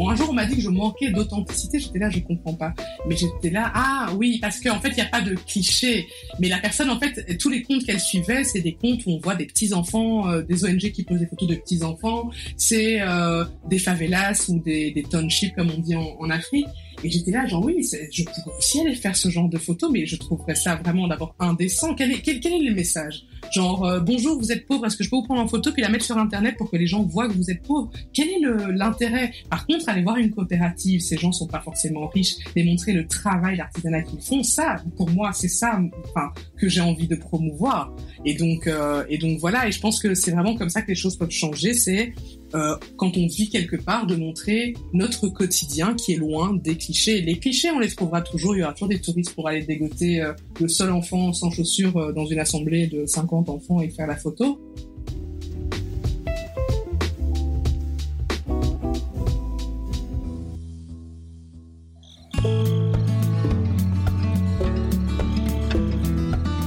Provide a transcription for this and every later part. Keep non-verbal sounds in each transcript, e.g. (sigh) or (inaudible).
Bon, un jour, on m'a dit que je manquais d'authenticité. J'étais là, je comprends pas. Mais j'étais là, ah oui, parce qu'en fait, il n'y a pas de cliché. Mais la personne, en fait, tous les comptes qu'elle suivait, c'est des comptes où on voit des petits-enfants, euh, des ONG qui posent des photos de petits-enfants. C'est euh, des favelas ou des, des townships, comme on dit en, en Afrique. Et j'étais là, genre oui, je pourrais aussi aller faire ce genre de photos, mais je trouverais ça vraiment d'abord indécent. Quel est, quel, quel est le message? Genre, euh, bonjour, vous êtes pauvre, est-ce que je peux vous prendre en photo puis la mettre sur Internet pour que les gens voient que vous êtes pauvre? Quel est l'intérêt? Par contre, aller voir une coopérative, ces gens sont pas forcément riches, démontrer le travail, l'artisanat qu'ils font, ça, pour moi, c'est ça enfin, que j'ai envie de promouvoir. Et donc, euh, et donc voilà, et je pense que c'est vraiment comme ça que les choses peuvent changer, c'est euh, quand on vit quelque part, de montrer notre quotidien qui est loin des clichés. Les clichés, on les trouvera toujours. Il y aura toujours des touristes pour aller dégoter euh, le seul enfant sans chaussures euh, dans une assemblée de 50 enfants et faire la photo.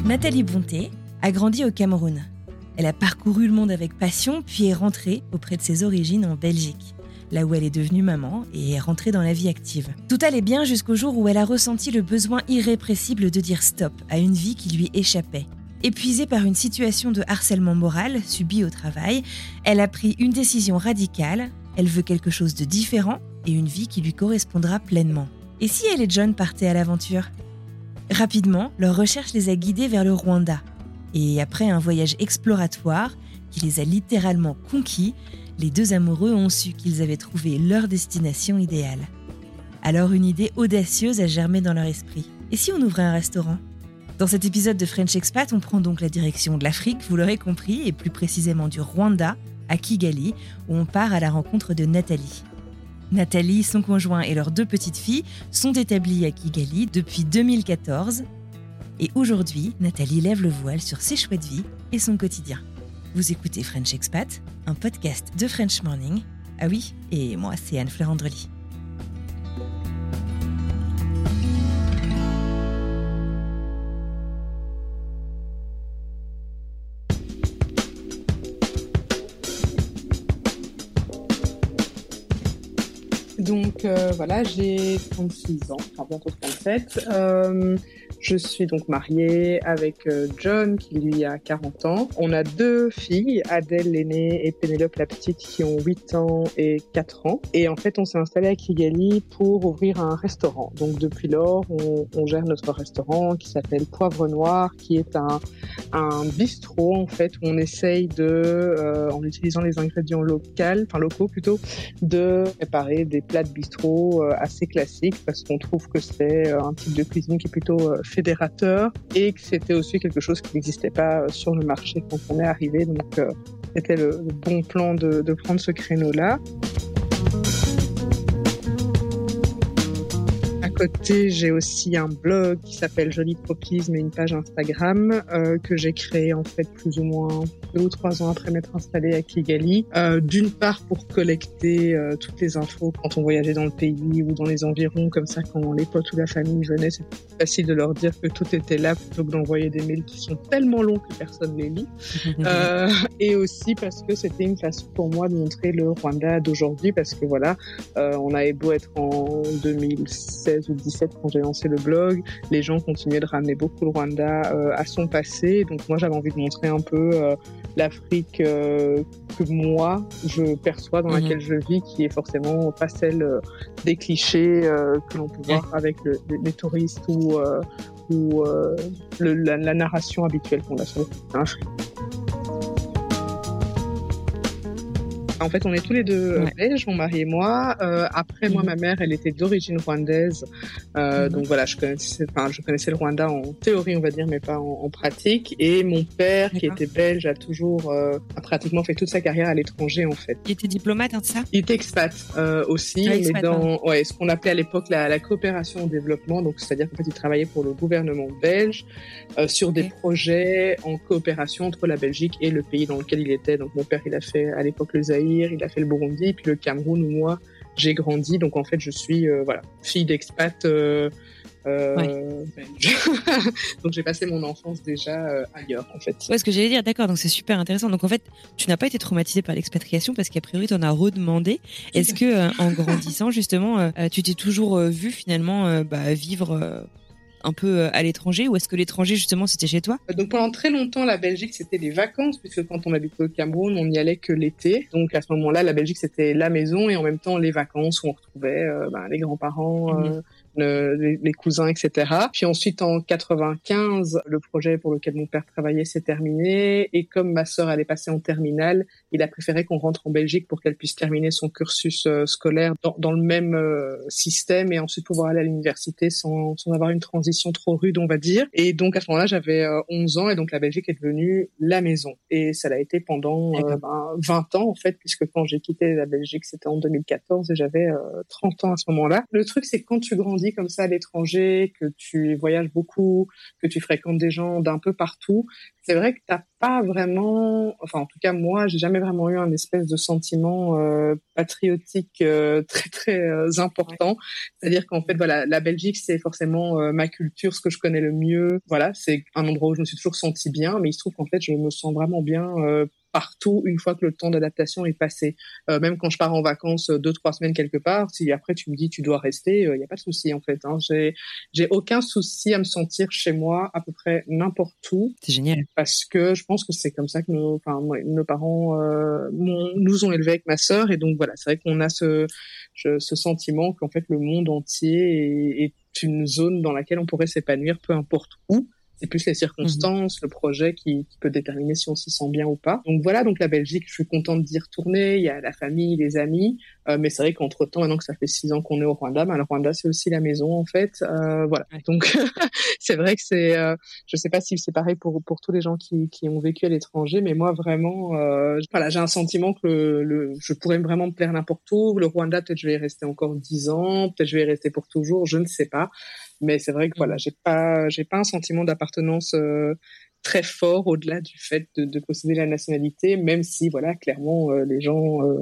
Nathalie Bonté a grandi au Cameroun. Elle a parcouru le monde avec passion, puis est rentrée auprès de ses origines en Belgique, là où elle est devenue maman et est rentrée dans la vie active. Tout allait bien jusqu'au jour où elle a ressenti le besoin irrépressible de dire stop à une vie qui lui échappait. Épuisée par une situation de harcèlement moral subie au travail, elle a pris une décision radicale, elle veut quelque chose de différent et une vie qui lui correspondra pleinement. Et si elle et John partaient à l'aventure? Rapidement, leur recherche les a guidés vers le Rwanda, et après un voyage exploratoire qui les a littéralement conquis, les deux amoureux ont su qu'ils avaient trouvé leur destination idéale. Alors une idée audacieuse a germé dans leur esprit. Et si on ouvrait un restaurant? Dans cet épisode de French Expat, on prend donc la direction de l'Afrique, vous l'aurez compris, et plus précisément du Rwanda, à Kigali, où on part à la rencontre de Nathalie. Nathalie, son conjoint et leurs deux petites filles sont établis à Kigali depuis 2014 et aujourd'hui, Nathalie lève le voile sur ses choix de vie et son quotidien. Vous écoutez French Expat, un podcast de French Morning. Ah oui, et moi, c'est Anne-Fleur Andrely. Donc euh, voilà, j'ai 36 ans, enfin bientôt 37. Euh, je suis donc mariée avec euh, John qui lui a 40 ans. On a deux filles, Adèle l'aînée et Pénélope la petite qui ont 8 ans et 4 ans. Et en fait, on s'est installé à Kigali pour ouvrir un restaurant. Donc depuis lors, on, gère notre restaurant qui s'appelle Poivre Noir, qui est un, bistrot en fait où on essaye de, euh, en utilisant les ingrédients locaux, enfin locaux plutôt, de préparer des plats de bistrot euh, assez classiques parce qu'on trouve que c'est un type de cuisine qui est plutôt fédérateur et que c'était aussi quelque chose qui n'existait pas sur le marché quand on est arrivé. Donc c'était le, le, bon plan de, de prendre ce créneau-là. Côté, j'ai aussi un blog qui s'appelle Joli Tropisme et une page Instagram euh, que j'ai créé en fait plus ou moins deux ou trois ans après m'être installée à Kigali. Euh, D'une part pour collecter euh, toutes les infos quand on voyageait dans le pays ou dans les environs, comme ça quand les potes ou la famille venaient, c'est facile de leur dire que tout était là plutôt que d'envoyer des mails qui sont tellement longs que personne les lit. (laughs) euh, et aussi parce que c'était une façon pour moi de montrer le Rwanda d'aujourd'hui parce que voilà, euh, on avait beau être en 2016 ou 2017 quand j'ai lancé le blog, les gens continuaient de ramener beaucoup le Rwanda euh, à son passé. Donc moi j'avais envie de montrer un peu euh, l'Afrique euh, que moi je perçois, dans Mhm. laquelle je vis, qui est forcément pas celle des clichés que l'on peut voir avec le- les, touristes ou, ou le- la, la narration habituelle qu'on a sur l'Afrique. En fait, on est tous les deux euh, Ouais. belges, mon mari et moi. Euh, après, moi, ma mère, elle était d'origine rwandaise. Euh, Mhm. Donc voilà, je connaissais, enfin, je connaissais le Rwanda en théorie, on va dire, mais pas en, en pratique. Et mon père, qui était belge, a toujours euh, a pratiquement fait toute sa carrière à l'étranger, en fait. Il était diplomate, hein, ça? Il était expat euh, aussi, Ah, expat, mais dans ouais, ce qu'on appelait à l'époque la, la coopération au développement. Donc, c'est-à-dire qu'en fait, il travaillait pour le gouvernement belge euh, sur des projets en coopération entre la Belgique et le pays dans lequel il était. Donc, mon père, il a fait à l'époque le Zaïre, il a fait le Burundi, puis le Cameroun où moi j'ai grandi. Donc, en fait, je suis euh, voilà fille d'expat. Euh, euh, (laughs) donc j'ai passé mon enfance déjà ailleurs en fait. Ouais, ce que j'allais dire, d'accord, donc c'est super intéressant. Donc en fait, tu n'as pas été traumatisé par l'expatriation parce qu'a priori, tu en as redemandé. Est-ce que en grandissant, justement, tu t'es toujours vu finalement bah, vivre un peu euh, à l'étranger ou est-ce que l'étranger, justement, c'était chez toi? Donc pendant très longtemps, la Belgique c'était les vacances puisque quand on habitait au Cameroun, on n'y allait que l'été. Donc à ce moment-là, la Belgique c'était la maison et en même temps les vacances où on retrouvait euh, ben, les grands-parents, Mhm. euh, le- les, les cousins, etc. Puis ensuite en 95, le projet pour lequel mon père travaillait s'est terminé et comme ma sœur allait passer en terminale, il a préféré qu'on rentre en Belgique pour qu'elle puisse terminer son cursus euh, scolaire dans, dans le même euh, système et ensuite pouvoir aller à l'université sans, sans avoir une transition trop rude, on va dire. Et donc à ce moment-là, j'avais euh, 11 ans et donc la Belgique est devenue la maison. Et ça l'a été pendant euh, ben, 20 ans en fait, puisque quand j'ai quitté la Belgique, c'était en 2014 et j'avais euh, 30 ans à ce moment-là. Le truc, c'est quand tu grandis comme ça à l'étranger, que tu voyages beaucoup, que tu fréquentes des gens d'un peu partout, c'est vrai que t'as pas vraiment, enfin en tout cas moi, j'ai jamais vraiment eu un espèce de sentiment euh, patriotique euh, (laughs) très très euh, important. C'est-à-dire qu'en fait voilà, la Belgique c'est forcément ma culture, ce que je connais le mieux. Voilà, c'est un endroit où je me suis toujours senti bien, mais il se trouve qu'en fait je me sens vraiment bien partout une fois que le temps d'adaptation est passé. Euh, même quand je pars en vacances euh, deux trois semaines quelque part, si après tu me dis tu dois rester, il n'y a pas de souci en fait. Hein. J'ai j'ai aucun souci à me sentir chez moi à peu près n'importe où C'est génial. parce que je pense que c'est comme ça que nos, enfin, nos parents euh, nous ont élevés avec ma sœur et donc voilà, c'est vrai qu'on a ce, je- ce sentiment qu'en fait le monde entier est, est une zone dans laquelle on pourrait s'épanouir, peu importe où. C'est plus les circonstances, le projet qui, qui peut déterminer si on s'y sent bien ou pas. Donc voilà, donc la Belgique, je suis contente d'y retourner. Il y a la famille, les amis, euh, mais c'est vrai qu'entre temps, maintenant que ça fait six ans qu'on est au Rwanda, ben, le Rwanda c'est aussi la maison en fait. Euh, voilà. Donc (laughs) c'est vrai que c'est, euh, je sais pas si c'est pareil pour pour tous les gens qui qui ont vécu à l'étranger, mais moi vraiment, euh, voilà, j'ai un sentiment que le, le- je pourrais vraiment me plaire n'importe où. Le Rwanda, peut-être je vais y rester encore dix ans, peut-être je vais y rester pour toujours, je ne sais pas. Mais c'est vrai que voilà, j'ai pas j'ai pas un sentiment d'appartenance euh, très fort au-delà du fait de, de posséder la nationalité, même si voilà clairement euh, les gens euh,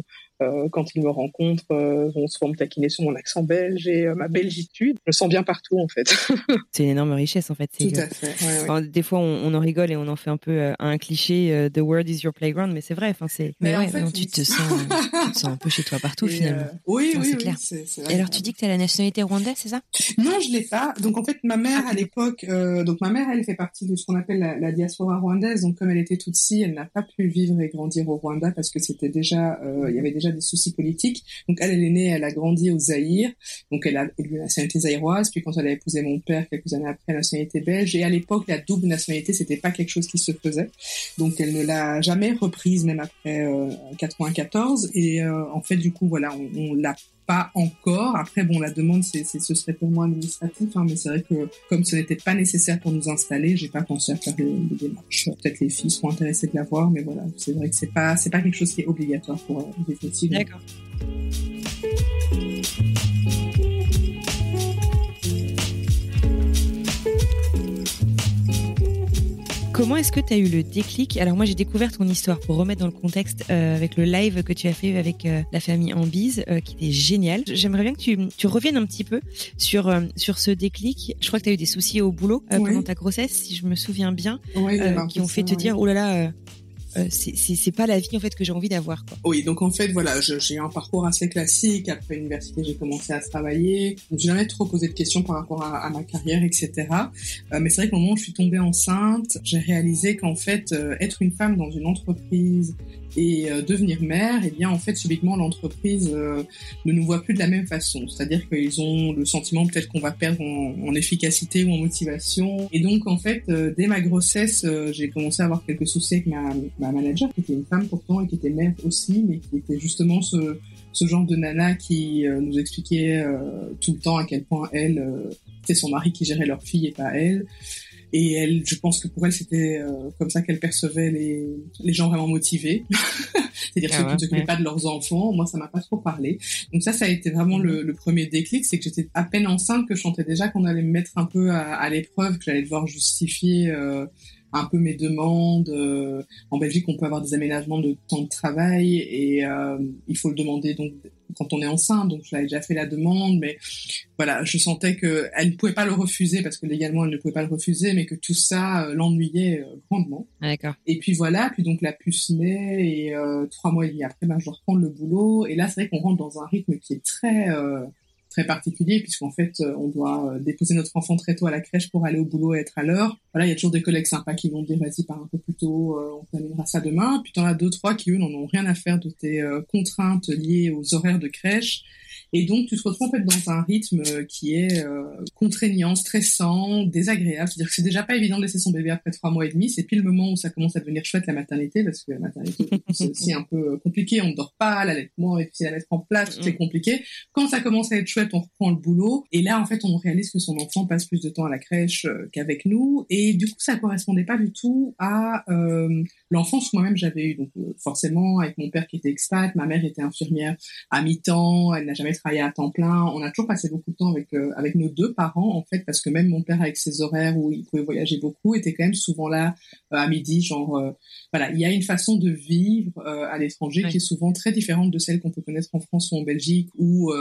quand ils me rencontrent euh, vont souvent me taquiner sur mon accent belge et euh, ma belgitude. Je me sens bien partout en fait. (laughs) C'est une énorme richesse en fait. Tout que- à fait. ouais, ouais. Enfin, des fois, on, on en rigole et on en fait un peu euh, un cliché euh, The world is your playground, mais c'est vrai. Enfin, c'est. Mais Mais, en ouais, fait, non, oui, tu te sens, (laughs) tu te sens un peu chez toi partout Et, finalement. euh, oui, Non, oui, c'est oui, clair. c'est- c'est Et vrai. alors, tu dis que tu as la nationalité rwandaise, c'est ça? Non, je l'ai pas. Donc en fait, ma mère à l'époque, euh, donc ma mère, elle fait partie de ce qu'on appelle la, la diaspora rwandaise. Donc comme elle était toute si, elle n'a pas pu vivre et grandir au Rwanda parce que c'était déjà, euh, il y avait déjà des soucis politiques. Donc elle, est née, elle a grandi au Zaïre. Donc elle a eu nationalité zaïroise. Puis quand elle a épousé mon père quelques années après, la nationalité belge. Et à l'époque, la double nationalité, c'était pas quelque chose qui se faisait. Donc elle ne l'a jamais reprise, même après euh, 94. Et euh, en fait, du coup, voilà, on l'a pas encore. Après, bon, la demande, c'est, ce serait purement administratif, hein, mais c'est vrai que comme ce n'était pas nécessaire pour nous installer, j'ai pas pensé à faire les, les démarches. Peut-être les filles seront intéressées de l'avoir, mais voilà, c'est vrai que c'est pas, c'est pas quelque chose qui est obligatoire pour euh, ici. donc. D'accord. Comment est-ce que tu as eu le déclic? Alors moi j'ai découvert ton histoire pour remettre dans le contexte euh, avec le live que tu as fait avec euh, la famille Ambise euh, qui était génial. J'aimerais bien que tu, tu, reviennes un petit peu sur, sur ce déclic. Je crois que tu as eu des soucis au boulot pendant ta grossesse, si je me souviens bien, qui ont fait te dire, oh là là, euh, c'est pas la vie en fait que j'ai envie d'avoir. Oui, donc en fait voilà, j'ai un parcours assez classique. Après l'université, j'ai commencé à travailler. J'ai jamais trop posé de questions par rapport à, ma carrière, etc. Euh, mais c'est vrai qu'au moment où je suis tombée enceinte, j'ai réalisé qu'en fait euh, être une femme dans une entreprise et euh, devenir mère, eh bien en fait subitement l'entreprise euh, ne nous voit plus de la même façon. C'est-à-dire qu'ils ont le sentiment peut-être qu'on va perdre en, efficacité ou en motivation. Et donc en fait euh, dès ma grossesse, j'ai commencé à avoir quelques soucis avec ma, ma manager qui était une femme pourtant et qui était mère aussi, mais qui était justement ce, ce genre de nana qui nous expliquait tout le temps à quel point elle, c'était son mari qui gérait leur fille et pas elle. Et elle, je pense que pour elle, c'était euh, comme ça qu'elle percevait les, les gens vraiment motivés. (laughs) C'est-à-dire ah ceux qui ne s'occupaient pas de leurs enfants. Moi, ça m'a pas trop parlé. Donc ça, ça a été vraiment le, le premier déclic. C'est que j'étais à peine enceinte que je sentais déjà qu'on allait me mettre un peu à, à l'épreuve, que j'allais devoir justifier euh, un peu mes demandes. Euh, en Belgique, on peut avoir des aménagements de temps de travail et euh, il faut le demander donc quand on est enceinte. Donc j'avais déjà fait la demande, mais voilà, je sentais que elle ne pouvait pas le refuser parce que légalement elle ne pouvait pas le refuser, mais que tout ça euh, l'ennuyait grandement. D'accord. Et puis voilà, puis donc la puce naît et trois mois et demi après, ben, je dois reprendre le boulot. Et là, c'est vrai qu'on rentre dans un rythme qui est très très particulier puisqu'en fait euh, on doit euh, déposer notre enfant très tôt à la crèche pour aller au boulot et être à l'heure. Voilà, il y a toujours des collègues sympas qui vont dire vas-y pars un peu plus tôt, euh, on terminera ça demain. Puis t'en as deux trois qui eux n'en ont rien à faire de tes contraintes liées aux horaires de crèche et donc, tu te retrouves en fait dans un rythme euh, qui est euh, contraignant, stressant, désagréable. C'est-à-dire que c'est déjà pas évident de laisser son bébé après trois mois et demi. C'est puis le moment où ça commence à devenir chouette la maternité, parce que la maternité (laughs) c'est aussi un peu euh, compliqué. On ne dort pas, l'allaitement et puis la mettre en place, c'est compliqué. Quand ça commence à être chouette, on reprend le boulot. Et là, en fait, on réalise que son enfant passe plus de temps à la crèche qu'avec nous. Et du coup, ça correspondait pas du tout à euh, l'enfance que moi-même j'avais eu. Donc forcément, avec mon père qui était expat, ma mère était infirmière à mi-temps, elle n'a jamais travaillé à temps plein. On a toujours passé beaucoup de temps avec euh, avec nos deux parents en fait parce que même mon père avec ses horaires où il pouvait voyager beaucoup était quand même souvent là euh, à midi genre euh, voilà, il y a une façon de vivre à l'étranger qui est souvent très différente de celle qu'on peut connaître en France ou en Belgique où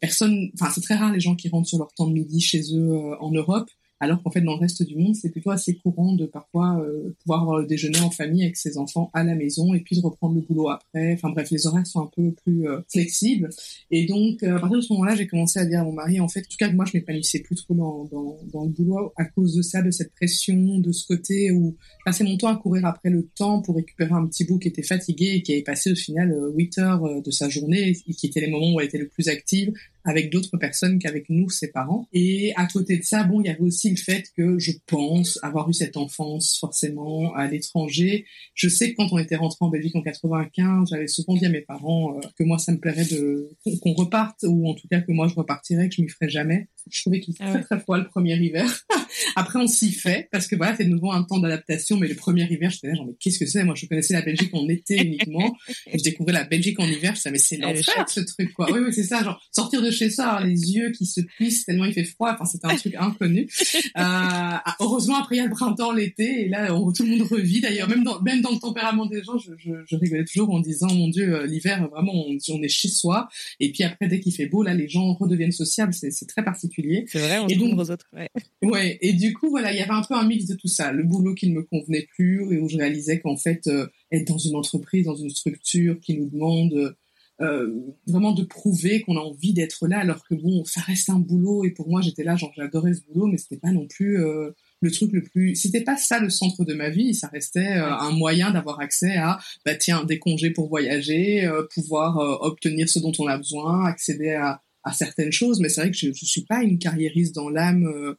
personne enfin c'est très rare les gens qui rentrent sur leur temps de midi chez eux en Europe alors qu'en fait dans le reste du monde c'est plutôt assez courant de parfois euh, pouvoir déjeuner en famille avec ses enfants à la maison et puis de reprendre le boulot après. Enfin bref, les horaires sont un peu plus euh, flexibles et donc euh, à partir de ce moment-là, j'ai commencé à dire à mon mari en fait, en tout cas moi je m'épanouissais plus trop dans, dans, dans, le boulot à cause de ça, de cette pression, de ce côté où passais mon temps à courir après le temps pour récupérer un petit bout qui était fatigué et qui avait passé au final 8 heures de sa journée et qui était les moments où elle était le plus active avec d'autres personnes qu'avec nous, ses parents. Et à côté de ça, bon, il y avait aussi le fait que je pense avoir eu cette enfance forcément à l'étranger. Je sais que quand on était rentré en Belgique en 95, j'avais souvent dit à mes parents euh, que moi, ça me plairait de qu'on reparte, ou en tout cas que moi, je repartirais, que je m'y ferais jamais. Je trouvais qu'il ah très très froid le premier hiver. (laughs) Après, on s'y fait parce que voilà, c'est de nouveau un temps d'adaptation. Mais le premier hiver, je là genre mais qu'est-ce que c'est? Moi, je connaissais la Belgique en été uniquement. (laughs) Et je découvrais la Belgique en hiver. Je disais mais c'est l'enfer ce truc quoi. Oui, oui, c'est ça. Genre sortir de chez ça, les yeux qui se plissent tellement il fait froid. Enfin, c'était un (laughs) truc inconnu. Euh, ah, heureusement, après il y a le printemps, l'été, et là tout le monde revit. D'ailleurs, même dans même dans le tempérament des gens, je, je, je rigolais toujours en disant mon Dieu, euh, l'hiver vraiment on, on est chez soi. Et puis après dès qu'il fait beau, là les gens redeviennent sociables. C'est très particulier. C'est vrai, on et donc, aux autres. Ouais. ouais. Et du coup voilà, il y avait un peu un mix de tout ça. Le boulot qui ne me convenait plus et où je réalisais qu'en fait euh, être dans une entreprise, dans une structure qui nous demande euh, vraiment de prouver qu'on a envie d'être là alors que bon ça reste un boulot. Et pour moi j'étais là genre j'adorais ce boulot mais c'était pas non plus euh, le truc le plus c'était pas ça le centre de ma vie. Ça restait euh, un moyen d'avoir accès à bah tiens des congés pour voyager pouvoir obtenir ce dont on a besoin accéder à à certaines choses, mais c'est vrai que je, je suis pas une carriériste dans l'âme euh,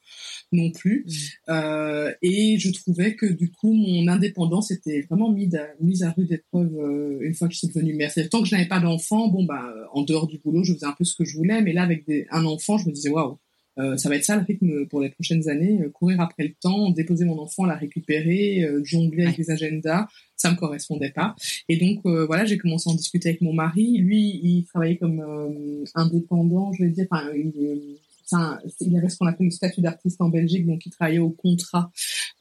non plus. Mmh. Euh, et je trouvais que du coup, mon indépendance était vraiment mise à, mise à rude épreuve euh, une fois que je suis devenue mère. Tant que je n'avais pas d'enfant, bon bah en dehors du boulot, je faisais un peu ce que je voulais, mais là avec des, un enfant, je me disais waouh. Euh, ça va être ça le rythme pour les prochaines années, euh, courir après le temps, déposer mon enfant, la récupérer, euh, jongler avec les agendas, ça me correspondait pas. Et donc voilà, j'ai commencé à en discuter avec mon mari. Lui, il travaillait comme indépendant, je vais dire, enfin, il, il avait ce qu'on appelle le statut d'artiste en Belgique, donc il travaillait au contrat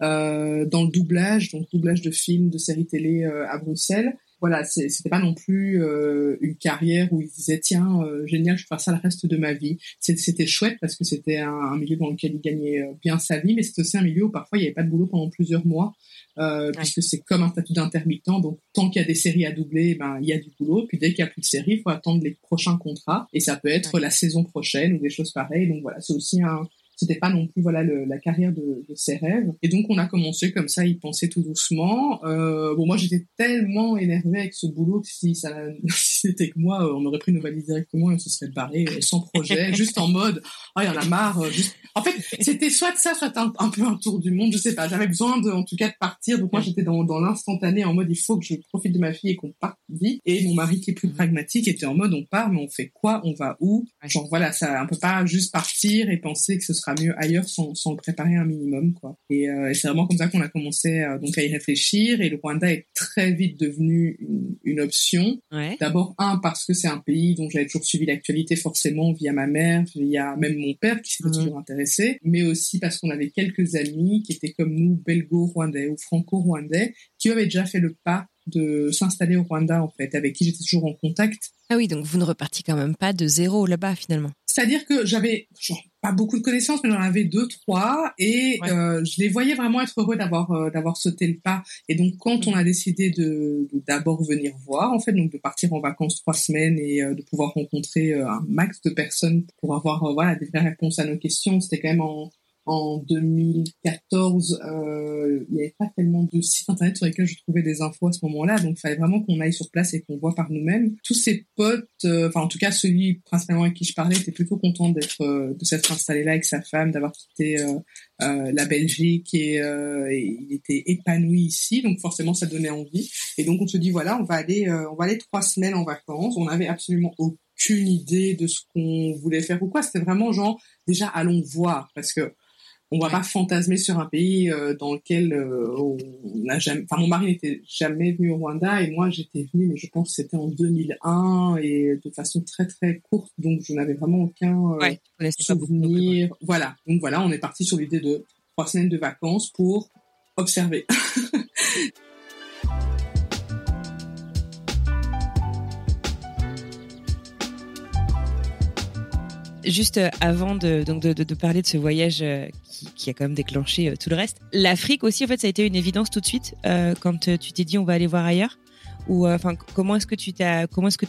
euh, dans le doublage, donc doublage de films, de séries télé euh, à Bruxelles. Voilà, c'était pas non plus euh, une carrière où il disait tiens génial, je vais faire ça le reste de ma vie. C'était chouette parce que c'était un, milieu dans lequel il gagnait bien sa vie, mais c'était aussi un milieu où parfois il n'y avait pas de boulot pendant plusieurs mois. puisque c'est comme un statut d'intermittent. Donc, tant qu'il y a des séries à doubler, ben, il y a du boulot. Puis dès qu'il n'y a plus de séries, il faut attendre les prochains contrats. Et ça peut être la saison prochaine ou des choses pareilles. Donc voilà, c'est aussi un, c'était pas non plus voilà le, la carrière de, de, ses rêves. Et donc on a commencé comme ça, il pensait tout doucement. Euh, bon moi j'étais tellement énervée avec ce boulot que si ça (laughs) si c'était que moi, on aurait pris nos valises directement et on se serait barré euh, sans projet, (laughs) juste en mode ah il y en a marre. Euh, juste... En fait c'était soit ça, soit un, un, peu un tour du monde, je sais pas. J'avais besoin de en tout cas de partir. Donc moi j'étais dans, dans l'instantané en mode il faut que je profite de ma fille et qu'on parte vite. Et mon mari qui est plus pragmatique était en mode on part mais on fait quoi, on va où? Genre voilà ça, on peut pas juste partir et penser que ce sera mieux ailleurs sans, sans le préparer un minimum quoi. Et, euh, et c'est vraiment comme ça qu'on a commencé euh, donc à y réfléchir et le Rwanda est très vite devenu une, une option. Ouais. D'abord un parce que c'est un pays dont j'avais toujours suivi l'actualité forcément via ma mère, via même mon père qui s'était mhm. toujours intéressé, mais aussi parce qu'on avait quelques amis qui étaient comme nous belgo-rwandais ou franco-rwandais qui avaient déjà fait le pas de s'installer au Rwanda en fait, avec qui j'étais toujours en contact. Ah oui, donc vous ne repartiez quand même pas de zéro là-bas finalement. C'est-à-dire que j'avais pas beaucoup de connaissances, mais j'en avais deux, trois, et euh, je les voyais vraiment être heureux d'avoir euh, d'avoir sauté le pas. Et donc quand on a décidé de d'abord venir voir, en fait, donc de partir en vacances trois semaines et euh, de pouvoir rencontrer un max de personnes pour avoir voilà des vraies réponses à nos questions, c'était quand même en en 2014, euh, il n'y avait pas tellement de sites internet sur lesquels je trouvais des infos à ce moment-là, donc il fallait vraiment qu'on aille sur place et qu'on voit par nous-mêmes. Tous ces potes, euh, enfin en tout cas celui principalement avec qui je parlais, était plutôt content d'être, euh, de s'être installé là avec sa femme, d'avoir quitté euh, la Belgique et, et, il était épanoui ici, donc forcément ça donnait envie. Et donc on se dit voilà, on va aller, on va aller trois semaines en vacances. On avait absolument aucune idée de ce qu'on voulait faire ou quoi. C'était vraiment genre déjà allons voir parce que on va pas fantasmer sur un pays euh, dans lequel euh, on n'a jamais. Enfin, mon mari n'était jamais venu au Rwanda et moi j'étais venue, mais je pense que c'était en 2001 et de façon très très courte, donc je n'avais vraiment aucun euh, souvenir. voilà, donc voilà, on est parti sur l'idée de trois semaines de vacances pour observer. (laughs) juste avant de, donc de, parler de ce voyage qui, a quand même déclenché euh, tout le reste. L'Afrique aussi, en fait, ça a été une évidence tout de suite euh, quand euh, tu t'es dit on va aller voir ailleurs. Ou enfin, comment est-ce que tu t'as, comment est-ce que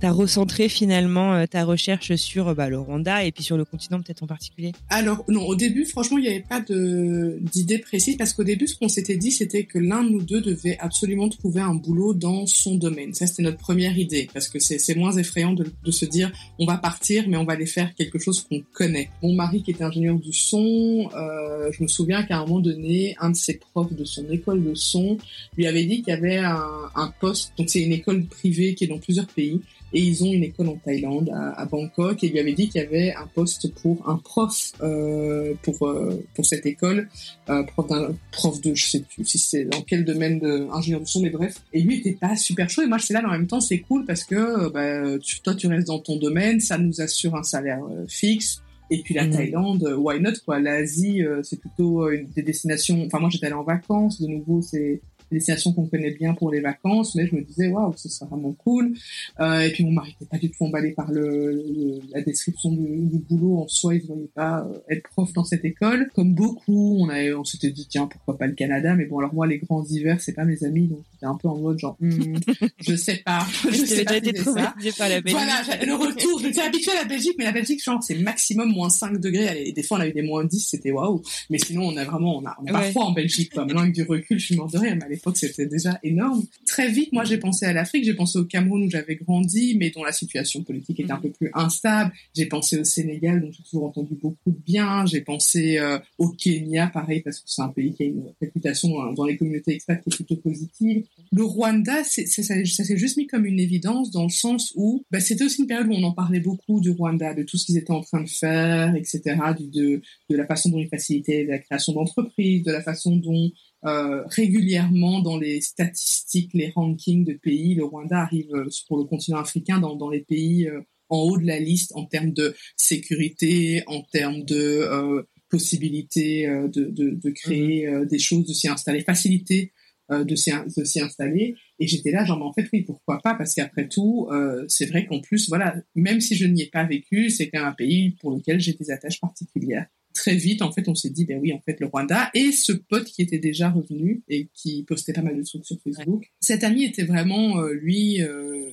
tu as recentré finalement euh, ta recherche sur bah, le Rwanda et puis sur le continent peut-être en particulier? Alors non, au début franchement il n'y avait pas d'idée précise parce qu'au début ce qu'on s'était dit c'était que l'un de nous deux devait absolument trouver un boulot dans son domaine. Ça c'était notre première idée parce que c'est moins effrayant de, de, se dire on va partir mais on va aller faire quelque chose qu'on connaît. Mon mari qui était ingénieur du son, euh, je me souviens qu'à un moment donné un de ses profs de son école de son lui avait dit qu'il y avait un, un poste donc c'est une école privée qui est dans plusieurs pays et ils ont une école en Thaïlande, à, Bangkok, et il lui avait dit qu'il y avait un poste pour un prof euh, pour euh, pour cette école, euh, prof d'un prof de je sais plus si c'est dans quel domaine de son, mais bref. Et lui était pas super chaud, et moi je suis là, mais en même temps c'est cool parce que bah, tu, toi tu restes dans ton domaine, ça nous assure un salaire euh, fixe. Et puis la mmh. Thaïlande, why not quoi? L'Asie, euh, c'est plutôt des destinations. Enfin moi j'étais allée en vacances, de nouveau c'est destination qu'on connaît bien pour les vacances, mais je me disais waouh, ce serait vraiment cool. Euh, et puis mon mari n'était pas du tout emballé par le, la description du, du, boulot en soi, il ne voyait pas euh, être prof dans cette école. Comme beaucoup, on a, on s'était dit tiens pourquoi pas le Canada, mais bon alors moi les grands hivers c'est pas mes amis, donc j'étais un peu en mode genre hmm, (laughs) je sais pas, je sais pas été ça. la Voilà, le retour, je suis habituée à la Belgique, mais la Belgique genre c'est maximum moins 5 degrés, et des fois on a eu des moins 10, c'était waouh. Mais sinon on a vraiment, on a, on a pas froid en Belgique quoi. Maintenant avec du recul, je suis mort de rire, mais l'époque c'était déjà énorme. Très vite, moi j'ai pensé à l'Afrique, j'ai pensé au Cameroun où j'avais grandi, mais dont la situation politique était un mhm. peu plus instable. J'ai pensé au Sénégal, dont j'ai toujours entendu beaucoup de bien. J'ai pensé euh, au Kenya, pareil, parce que c'est un pays qui a une réputation hein, dans les communautés expertes qui est plutôt positive. Le Rwanda, c'est, ça, ça s'est juste mis comme une évidence dans le sens où bah, c'était aussi une période où on en parlait beaucoup du Rwanda, de tout ce qu'ils étaient en train de faire, etc., de, de la façon dont ils facilitaient la création d'entreprises, de la façon dont euh, régulièrement dans les statistiques, les rankings de pays. Le Rwanda arrive euh, pour le continent africain dans, dans les pays euh, en haut de la liste en termes de sécurité, en termes de possibilité de, de, de, créer mmh. des choses, de s'y installer, facilité de s'y installer. Et j'étais là, genre, en fait, oui, pourquoi pas? Parce qu'après tout, c'est vrai qu'en plus, voilà, même si je n'y ai pas vécu, c'est quand même un pays pour lequel j'ai des attaches particulières très vite, en fait, on s'est dit, ben oui, en fait, le Rwanda et ce pote qui était déjà revenu et qui postait pas mal de trucs sur Facebook. Cet ami était vraiment, euh, lui, euh,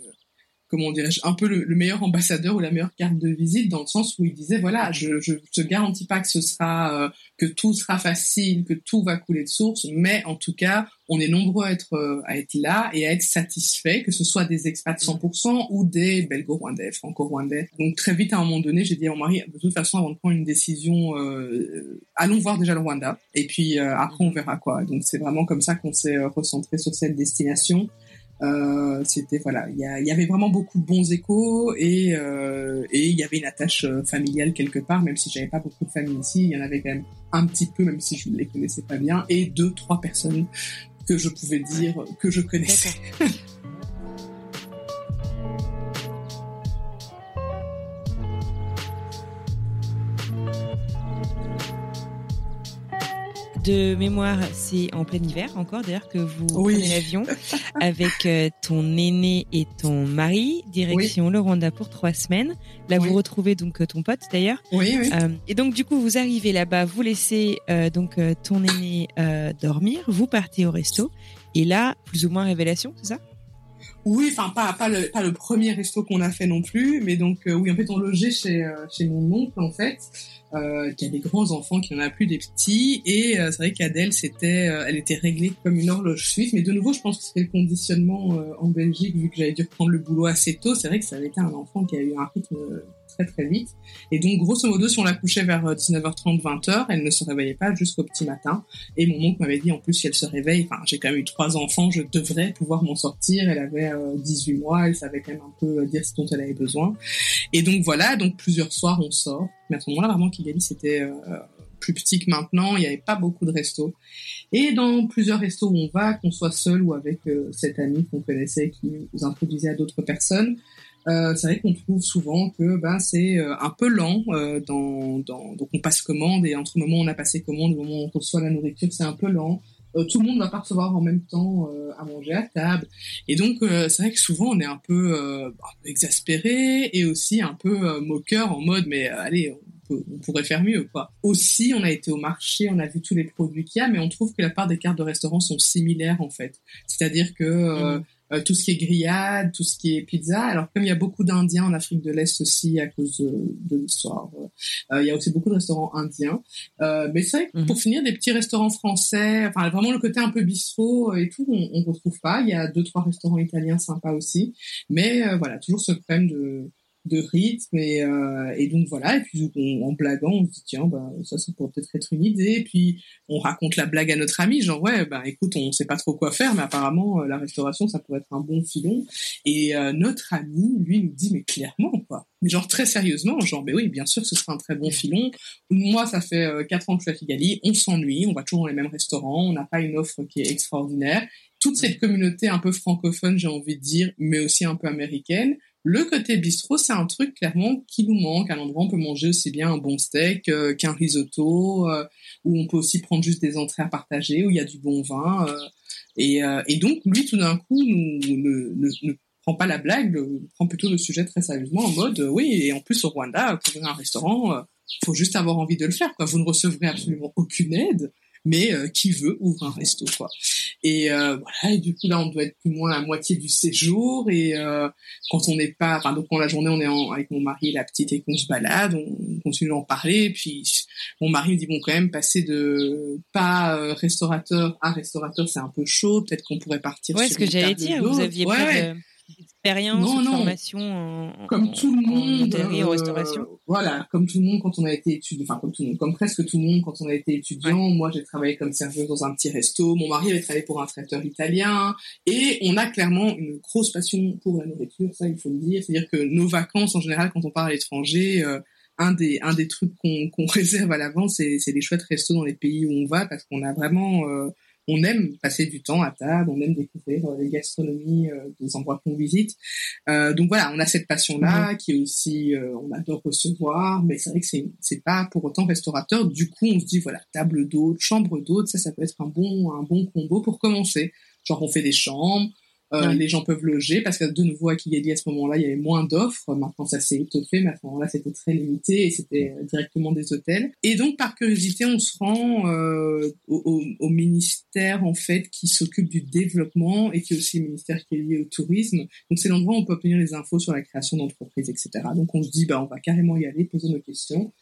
comment dirais-je, un peu le, meilleur ambassadeur ou la meilleure carte de visite dans le sens où il disait voilà, je je te garantis pas que ce sera euh, que tout sera facile, que tout va couler de source, mais en tout cas, on est nombreux à être euh, à être là et à être satisfaits, que ce soit des expats 100% ou des belgo-rwandais, franco-rwandais. Donc très vite à un moment donné, j'ai dit à mon mari de toute façon avant de prendre une décision, euh, allons voir déjà le Rwanda et puis après on verra quoi. Donc c'est vraiment comme ça qu'on s'est recentré sur cette destination. Euh, c'était voilà, il y, avait vraiment beaucoup de bons échos et euh, et il y avait une attache euh, familiale quelque part, même si j'avais pas beaucoup de famille ici, il y en avait quand même un petit peu, même si je ne les connaissais pas bien, et deux trois personnes que je pouvais dire que je connaissais. De mémoire, c'est en plein hiver encore d'ailleurs que vous prenez l'avion (laughs) avec euh, ton aîné et ton mari, direction le Rwanda pour trois semaines. Là, vous retrouvez donc euh, ton pote d'ailleurs. Oui, oui. Euh, et donc du coup, vous arrivez là-bas, vous laissez donc ton aîné dormir, vous partez au resto. Et là, plus ou moins révélation, c'est ça? Oui, enfin pas pas le pas le premier resto qu'on a fait non plus, mais donc oui en fait on logeait chez chez mon oncle en fait euh, qui a des grands enfants, qui en a plus des petits. Et euh, c'est vrai qu'Adèle, c'était, euh, elle était réglée comme une horloge suisse. Mais de nouveau, je pense que c'était le conditionnement euh, en Belgique, vu que j'avais dû reprendre le boulot assez tôt. C'est vrai que ça avait été un enfant qui a eu un rythme très très vite. Et donc, grosso modo, si on la couchait vers 19h30, 20h, elle ne se réveillait pas jusqu'au petit matin. Et mon oncle m'avait dit, en plus, si elle se réveille, enfin, j'ai quand même eu trois enfants, je devrais pouvoir m'en sortir. Elle avait 18 mois, elle savait quand même un peu dire ce dont elle avait besoin. Et donc voilà, donc plusieurs soirs on sort. Mais à ce moment-là, vraiment, Kigali, c'était euh, plus petit que maintenant. Il n'y avait pas beaucoup de restos. Et dans plusieurs restos où on va, qu'on soit seul ou avec euh, cet ami qu'on connaissait qui nous introduisait à d'autres personnes, euh, c'est vrai qu'on trouve souvent que ben c'est euh, un peu lent dans, dans, donc on passe commande et entre le moment où on a passé commande le moment où on reçoit la nourriture c'est un peu lent tout le monde va pas recevoir en même temps à manger à table et donc c'est vrai que souvent on est un peu, peu exaspéré et aussi un peu moqueur en mode mais allez on pourrait faire mieux, quoi. Aussi, on a été au marché, on a vu tous les produits qu'il y a, mais on trouve que la part des cartes de restaurant sont similaires, en fait. C'est-à-dire que euh, mm. Euh, tout ce qui est grillade, tout ce qui est pizza. Alors comme il y a beaucoup d'Indiens en Afrique de l'Est aussi à cause de, l'histoire, euh, il y a aussi beaucoup de restaurants indiens. mais c'est vrai que mm-hmm. pour finir, des petits restaurants français, enfin vraiment le côté un peu bistrot et tout, on, on retrouve pas. Il y a deux trois restaurants italiens sympas aussi, mais voilà toujours ce problème de de rythme et, euh, et donc voilà et puis en blaguant on se dit tiens bah ça ça pourrait peut-être être une idée et puis on raconte la blague à notre ami genre ouais bah écoute on sait pas trop quoi faire mais apparemment euh, la restauration ça pourrait être un bon filon. Et euh, notre ami lui nous dit mais clairement quoi. Mais genre très sérieusement genre mais oui bien sûr ce sera un très bon filon. Moi ça fait quatre ans que je suis à Kigali on s'ennuie on va toujours dans les mêmes restaurants on n'a pas une offre qui est extraordinaire. Toute cette communauté un peu francophone j'ai envie de dire mais aussi un peu américaine le côté bistrot, c'est un truc clairement qui nous manque. À l'endroit, on peut manger aussi bien un bon steak euh, qu'un risotto, euh, où on peut aussi prendre juste des entrées à partager, où il y a du bon vin. Euh, et, donc, lui, tout d'un coup, nous, ne, prend pas la blague, prend plutôt le sujet très sérieusement, en mode, oui, et en plus, au Rwanda, pour ouvrir un restaurant, faut juste avoir envie de le faire. Quoi. Vous ne recevrez absolument aucune aide mais euh, qui veut ouvre un resto quoi. Et euh, voilà, et du coup là on doit être plus ou moins à moitié du séjour et euh, quand on n'est pas, enfin donc quand la journée on est en, avec mon mari et la petite et qu'on se balade, on continue d'en parler. Et puis mon mari me dit bon quand même passer de pas restaurateur à restaurateur c'est un peu chaud, peut-être qu'on pourrait partir. Ouais, ce que j'allais dire, vous aviez pas de expérience, non, non. formation en, comme tout le monde, en restauration. Euh, voilà, comme tout le monde quand on a été étudiant, enfin comme tout le monde, comme presque tout le monde quand on a été étudiant. Moi, j'ai travaillé comme serveuse dans un petit resto. Mon mari avait travaillé pour un traiteur italien, et on a clairement une grosse passion pour la nourriture. Ça, il faut le dire. C'est-à-dire que nos vacances, en général, quand on part à l'étranger. Euh, un des un des trucs qu'on qu'on (laughs) réserve à l'avance c'est c'est les chouettes restos dans les pays où on va parce qu'on a vraiment euh, on aime passer du temps à table, on aime découvrir les gastronomies des endroits qu'on visite. donc voilà, on a cette passion-là qui est aussi, on adore recevoir, mais c'est vrai que c'est c'est pas pour autant restaurateur. Du coup, on se dit voilà, table d'hôte, chambre d'hôte, ça, ça peut être un bon un bon combo pour commencer. Genre on fait des chambres euh, les gens peuvent loger parce que de nouveau à Kigali à ce moment-là il y avait moins d'offres. Maintenant ça s'est étoffé. Mais à ce moment-là c'était très limité et c'était euh, directement des hôtels. Et donc par curiosité on se rend euh, au, au, ministère en fait qui s'occupe du développement et qui est aussi le ministère qui est lié au tourisme. Donc c'est l'endroit où on peut obtenir les infos sur la création d'entreprises etc donc on se dit bah on va carrément y aller poser nos questions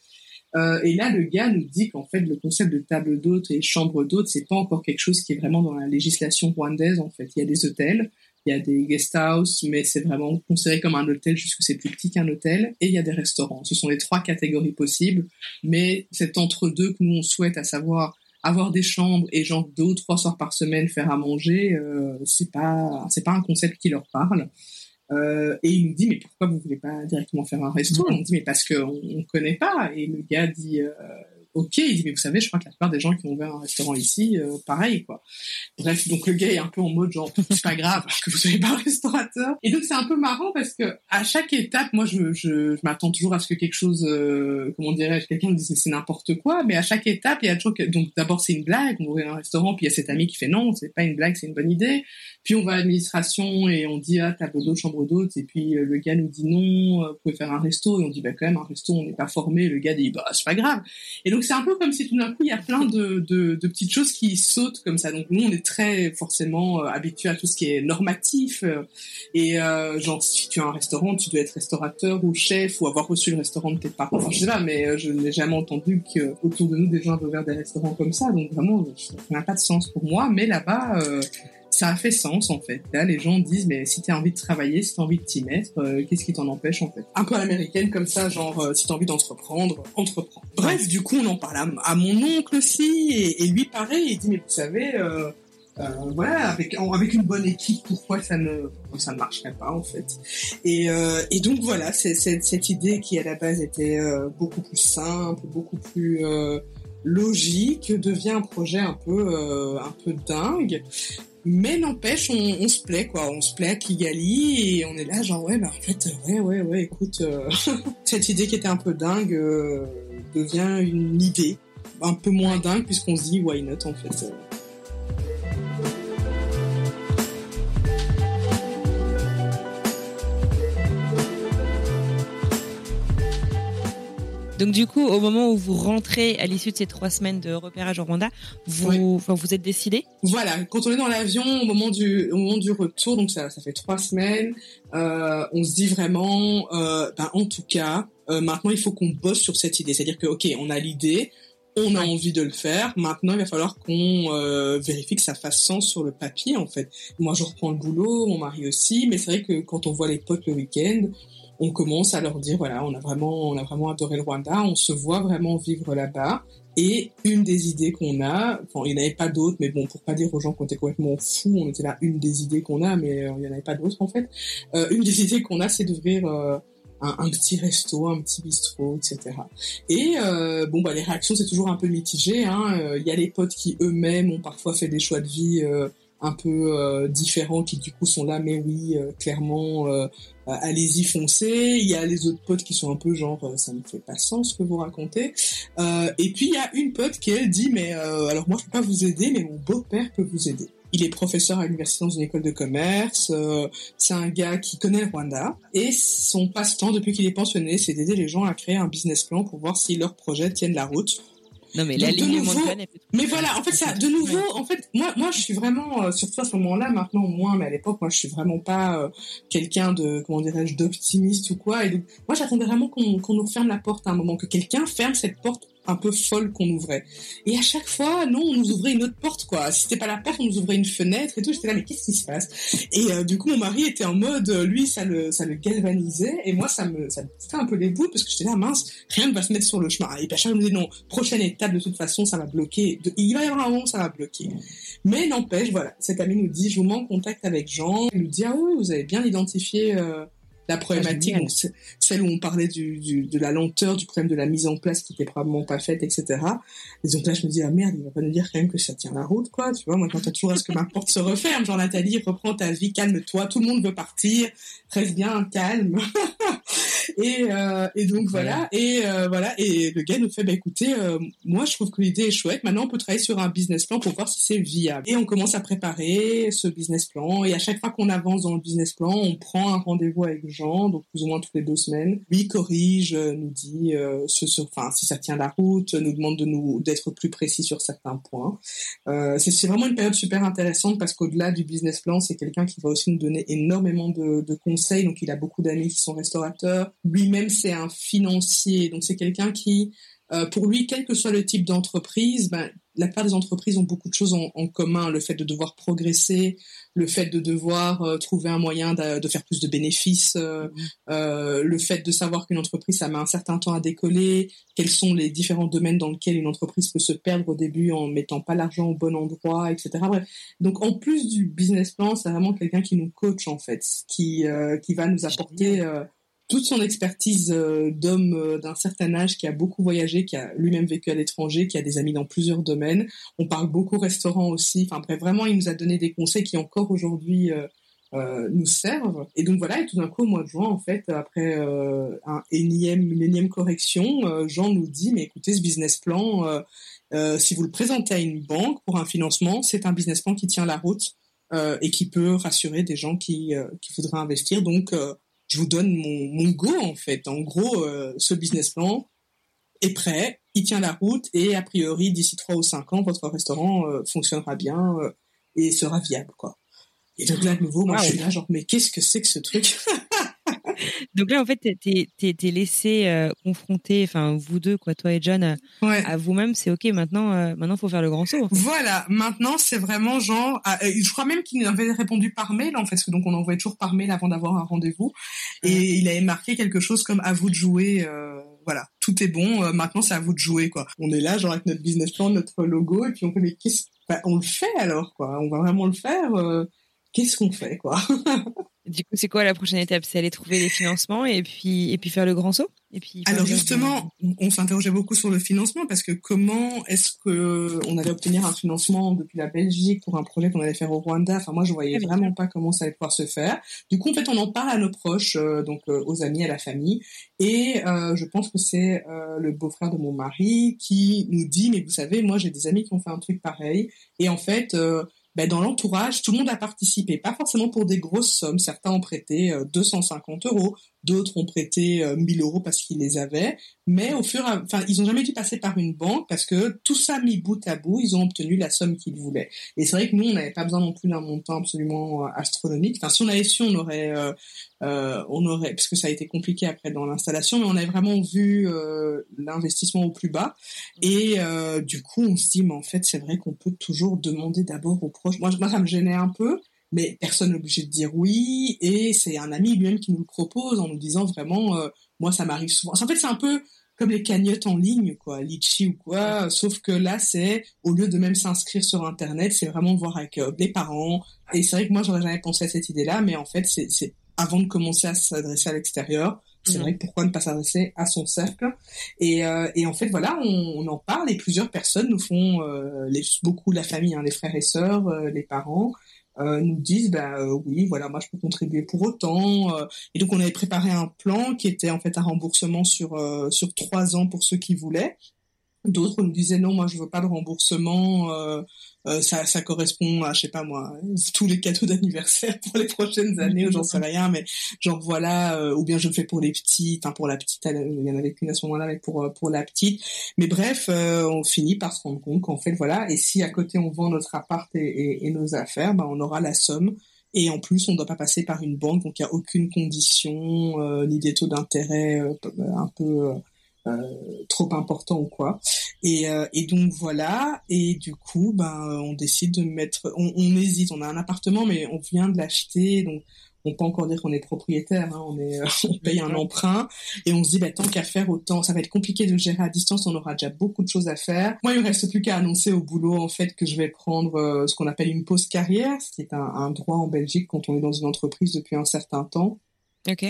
euh, et là, le gars nous dit qu'en fait, le concept de table d'hôte et chambre d'hôte, c'est pas encore quelque chose qui est vraiment dans la législation rwandaise. En fait, il y a des hôtels, il y a des guest house, mais c'est vraiment considéré comme un hôtel puisque c'est plus petit qu'un hôtel. Et il y a des restaurants. Ce sont les trois catégories possibles. Mais c'est entre deux que nous on souhaite, à savoir avoir des chambres et genre deux ou trois soirs par semaine faire à manger, euh, c'est pas c'est pas un concept qui leur parle. Euh, et il nous dit mais pourquoi vous voulez pas directement faire un resto? On dit mais parce qu'on on connaît pas. Et le gars dit euh, ok, il dit mais vous savez, je crois que la plupart des gens qui ont ouvert un restaurant ici, euh, pareil quoi. Bref, donc le gars est un peu en mode genre c'est pas grave (laughs) que vous soyez pas un restaurateur. Et donc c'est un peu marrant parce que à chaque étape, moi je, je, je m'attends toujours à ce que quelque chose, euh, comment dirais-je, quelqu'un me dise c'est n'importe quoi, mais à chaque étape il y a toujours donc d'abord c'est une blague, on ouvre un restaurant, puis il y a cet ami qui fait non, c'est pas une blague, c'est une bonne idée. Puis on va à l'administration et on dit ah table d'hôte, chambre d'hôte, et puis euh, le gars nous dit non, vous pouvez faire un resto, et on dit bah quand même un resto on n'est pas formé, le gars dit bah c'est pas grave. Et donc c'est un peu comme si tout d'un coup il y a plein de, petites choses qui sautent comme ça. Donc nous on est très forcément euh, habitués à tout ce qui est normatif euh, et euh, genre si tu as un restaurant tu dois être restaurateur ou chef ou avoir reçu le restaurant de tes parents. Enfin je sais pas mais euh, je n'ai jamais entendu que autour de nous des gens avaient ouvert des restaurants comme ça. Donc vraiment ça n'a pas de sens pour moi. Mais là-bas ça a fait sens en fait. Là, les gens disent mais si t'as envie de travailler, si t'as envie de t'y mettre, euh, qu'est-ce qui t'en empêche en fait? Un peu à l'américaine comme ça, genre euh, si t'as envie d'entreprendre, entreprends. Bref, du coup, on en parle à, mon oncle aussi et, lui pareil, il dit mais vous savez. Euh, voilà, avec avec une bonne équipe, pourquoi ça ne ça ne marcherait pas en fait? Et, et donc voilà, c'est cette idée qui à la base était beaucoup plus simple, beaucoup plus logique, devient un projet un peu un peu dingue. Mais n'empêche, on, se plaît, quoi. On se plaît à Kigali et on est là, genre, ouais, bah, en fait, ouais, ouais, ouais, écoute, euh, (laughs) cette idée qui était un peu dingue euh, devient une idée un peu moins dingue puisqu'on se dit, why not, en fait. Donc du coup, au moment où vous rentrez à l'issue de ces trois semaines de repérage au Rwanda, vous, vous êtes décidé? Voilà, quand on est dans l'avion, au moment du, au moment du retour, donc ça, ça fait trois semaines, euh, on se dit vraiment, euh, ben, en tout cas, euh, maintenant il faut qu'on bosse sur cette idée. C'est-à-dire que ok, on a l'idée, on a envie de le faire. Maintenant, il va falloir qu'on euh, vérifie que ça fasse sens sur le papier, en fait. Moi, je reprends le boulot, mon mari aussi, mais c'est vrai que quand on voit les potes le week-end, on commence à leur dire voilà, on a vraiment, on a vraiment adoré le Rwanda, on se voit vraiment vivre là-bas. Et une des idées qu'on a, enfin il n'y en avait pas d'autres, mais bon pour pas dire aux gens qu'on était complètement fous, on était là une des idées qu'on a, mais euh, il n'y en avait pas d'autres en fait. Euh, une des idées qu'on a, c'est d'ouvrir euh, un, petit resto, un petit bistrot, etc. Et bon bah les réactions c'est toujours un peu mitigé. Hein. Il y a les potes qui eux-mêmes ont parfois fait des choix de vie un peu euh, différents qui du coup sont là mais oui euh, clairement euh, allez-y foncez il y a les autres potes qui sont un peu genre ça ne fait pas sens ce que vous racontez et puis il y a une pote qui elle dit mais alors moi je peux pas vous aider mais mon beau-père peut vous aider il est professeur à l'université dans une école de commerce. c'est un gars qui connaît Rwanda. Et son passe-temps, depuis qu'il est pensionné, c'est d'aider les gens à créer un business plan pour voir si leurs projets tiennent la route. Non, mais la ligne Mais voilà, en fait, ça, de nouveau, en fait, moi, moi, je suis vraiment, euh, surtout à ce moment-là, maintenant moins, mais à l'époque, moi, je suis vraiment pas euh, quelqu'un de, comment dirais-je, d'optimiste ou quoi. Et donc, moi, j'attendais vraiment qu'on qu'on nous ferme la porte à un moment, que quelqu'un ferme cette porte un peu folle qu'on ouvrait. Et à chaque fois, non, on nous ouvrait une autre porte, quoi. Si c'était pas la porte, on nous ouvrait une fenêtre et tout. J'étais là, mais qu'est-ce qui se passe? Et euh, du coup, mon mari était en mode, euh, lui, ça le, ça le galvanisait, et moi, ça me, ça me un peu les bouts parce que j'étais là, mince, rien ne va se mettre sur le chemin. Et puis à chaque fois, me non, prochaine étape, de toute façon, ça va bloquer. il va y avoir un moment, ça va bloquer. Mais n'empêche, voilà, cet ami nous dit, je vous mets en contact avec Jean. Il nous dit, ah oui, vous avez bien identifié. Euh, la problématique, celle où on parlait du, du, de la lenteur, du problème de la mise en place qui était probablement pas faite, etc. Et donc là, je me dis, ah merde, il va pas nous dire quand même que ça tient la route, quoi. Tu vois, moi, quand t'as toujours à ce que ma porte se referme, genre Nathalie, reprends ta vie, calme-toi, tout le monde veut partir, reste bien calme. (laughs) et, euh, et donc voilà, et euh, voilà, et le gars nous fait, bah écoutez, euh, moi je trouve que l'idée est chouette. Maintenant, on peut travailler sur un business plan pour voir si c'est viable. Et on commence à préparer ce business plan. Et à chaque fois qu'on avance dans le business plan, on prend un rendez-vous avec Jean, donc plus ou moins toutes les deux semaines. Lui corrige, nous dit ce, sur, enfin si ça tient la route, nous demande de nous d'être plus précis sur certains points. c'est vraiment une période super intéressante parce qu'au-delà du business plan, c'est quelqu'un qui va aussi nous donner énormément de, de conseils. Donc il a beaucoup d'amis qui sont restaurateurs lui-même c'est un financier, donc c'est quelqu'un qui, euh, pour lui, quel que soit le type d'entreprise, ben, la plupart des entreprises ont beaucoup de choses en, commun. Le fait de devoir progresser, le fait de devoir euh, trouver un moyen de, faire plus de bénéfices, euh, mmh. le fait de savoir qu'une entreprise, ça met un certain temps à décoller, quels sont les différents domaines dans lesquels une entreprise peut se perdre au début en mettant pas l'argent au bon endroit, etc. Bref. Donc, en plus du business plan, c'est vraiment quelqu'un qui nous coach, en fait, qui, qui va nous apporter toute son expertise euh, d'homme euh, d'un certain âge qui a beaucoup voyagé, qui a lui-même vécu à l'étranger, qui a des amis dans plusieurs domaines. On parle beaucoup restaurant aussi. Enfin bref, vraiment, il nous a donné des conseils qui encore aujourd'hui euh, nous servent. Et donc voilà, et tout d'un coup, au mois de juin, en fait, après un énième, une énième correction, Jean nous dit, mais écoutez, ce business plan, si vous le présentez à une banque pour un financement, c'est un business plan qui tient la route. et qui peut rassurer des gens qui, qui voudraient investir. Donc, je vous donne mon, mon go en fait. En gros, euh, ce business plan est prêt, il tient la route et a priori d'ici trois ou cinq ans, votre restaurant euh, fonctionnera bien euh, et sera viable quoi. Et donc là de nouveau, moi je suis là genre mais qu'est-ce que c'est que ce truc? (laughs) Donc là, en fait, t'es es, laissé euh, confronter, enfin vous deux, quoi, toi et John, euh, à vous-même. C'est ok. Maintenant, euh, maintenant, faut faire le grand saut. Voilà. Maintenant, c'est vraiment genre. Ah, je crois même qu'il avait répondu par mail, en fait, parce que donc on envoyait toujours par mail avant d'avoir un rendez-vous, et il avait marqué quelque chose comme à vous de jouer. voilà, tout est bon. maintenant, c'est à vous de jouer, quoi. On est là, genre avec notre business plan, notre logo, et puis on fait mais qu'est-ce bah, on le fait alors, quoi. On va vraiment le faire. Qu'est-ce qu'on fait, quoi? (laughs) Du coup, c'est quoi la prochaine étape? C'est aller trouver les financements et puis et puis faire le grand saut? Et puis. Alors justement, on s'interrogeait beaucoup sur le financement parce que comment est-ce que on allait obtenir un financement depuis la Belgique pour un projet qu'on allait faire au Rwanda? Enfin, moi, je voyais ah, vraiment pas comment ça allait pouvoir se faire. Du coup, en fait, on en parle à nos proches, euh, donc euh, aux amis, à la famille, et euh, je pense que c'est le beau-frère de mon mari qui nous dit mais vous savez, moi, j'ai des amis qui ont fait un truc pareil, et en fait ben, dans l'entourage, tout le monde a participé, pas forcément pour des grosses sommes. Certains ont prêté 250 euros, D'autres ont prêté 1000 euh, euros parce qu'ils les avaient, mais au fur et à, enfin, ils ont jamais dû passer par une banque parce que tout ça mis bout à bout, ils ont obtenu la somme qu'ils voulaient. Et c'est vrai que nous, on n'avait pas besoin non plus d'un montant absolument euh, astronomique. Enfin, si on avait su, on aurait, euh, on aurait, parce que ça a été compliqué après dans l'installation, mais on avait vraiment vu l'investissement au plus bas. Et du coup, on se dit, mais en fait, c'est vrai qu'on peut toujours demander d'abord proches. Moi, ça me gênait un peu mais personne n'est obligé de dire oui. Et c'est un ami lui-même qui nous le propose en nous disant vraiment, euh, moi ça m'arrive souvent. En fait, c'est un peu comme les cagnottes en ligne, quoi, Litchi ou quoi. Sauf que là, c'est au lieu de même s'inscrire sur Internet, c'est vraiment voir avec euh, les parents. Et c'est vrai que moi, j'aurais jamais pensé à cette idée-là, mais en fait, c'est avant de commencer à s'adresser à l'extérieur, c'est mhm. vrai pourquoi ne pas s'adresser à son cercle et, euh, et en fait voilà on, on, en parle et plusieurs personnes nous font les, beaucoup la famille hein, les frères et sœurs les parents euh, nous disent bah euh, oui voilà moi je peux contribuer pour autant euh. et donc on avait préparé un plan qui était en fait un remboursement sur sur trois ans pour ceux qui voulaient d'autres nous disaient non moi je veux pas de remboursement euh, ça, ça correspond à, je sais pas moi, tous les cadeaux d'anniversaire pour les prochaines années, ou j'en sais rien, mais genre voilà, euh, ou bien je le fais pour les petits, enfin pour la petite, il y en avait qu'une à ce moment-là, mais pour euh, pour la petite. Mais bref, on finit par se rendre compte qu'en fait voilà, et si à côté on vend notre appart et, et, nos affaires, ben on aura la somme. Et en plus, on ne doit pas passer par une banque, donc il n'y a aucune condition, ni des taux d'intérêt un peu euh, trop important ou quoi. Et, euh, et donc voilà. Et du coup, ben on décide de mettre. On, on hésite. On a un appartement, mais on vient de l'acheter, donc on peut encore dire qu'on est propriétaire, hein, on, est, (laughs) on paye un emprunt et on se dit bah, tant qu'à faire autant, ça va être compliqué de le gérer à distance, on aura déjà beaucoup de choses à faire. Moi, il me reste plus qu'à annoncer au boulot en fait que je vais prendre euh, ce qu'on appelle une pause carrière, ce qui est un, un, droit en Belgique quand on est dans une entreprise depuis un certain temps.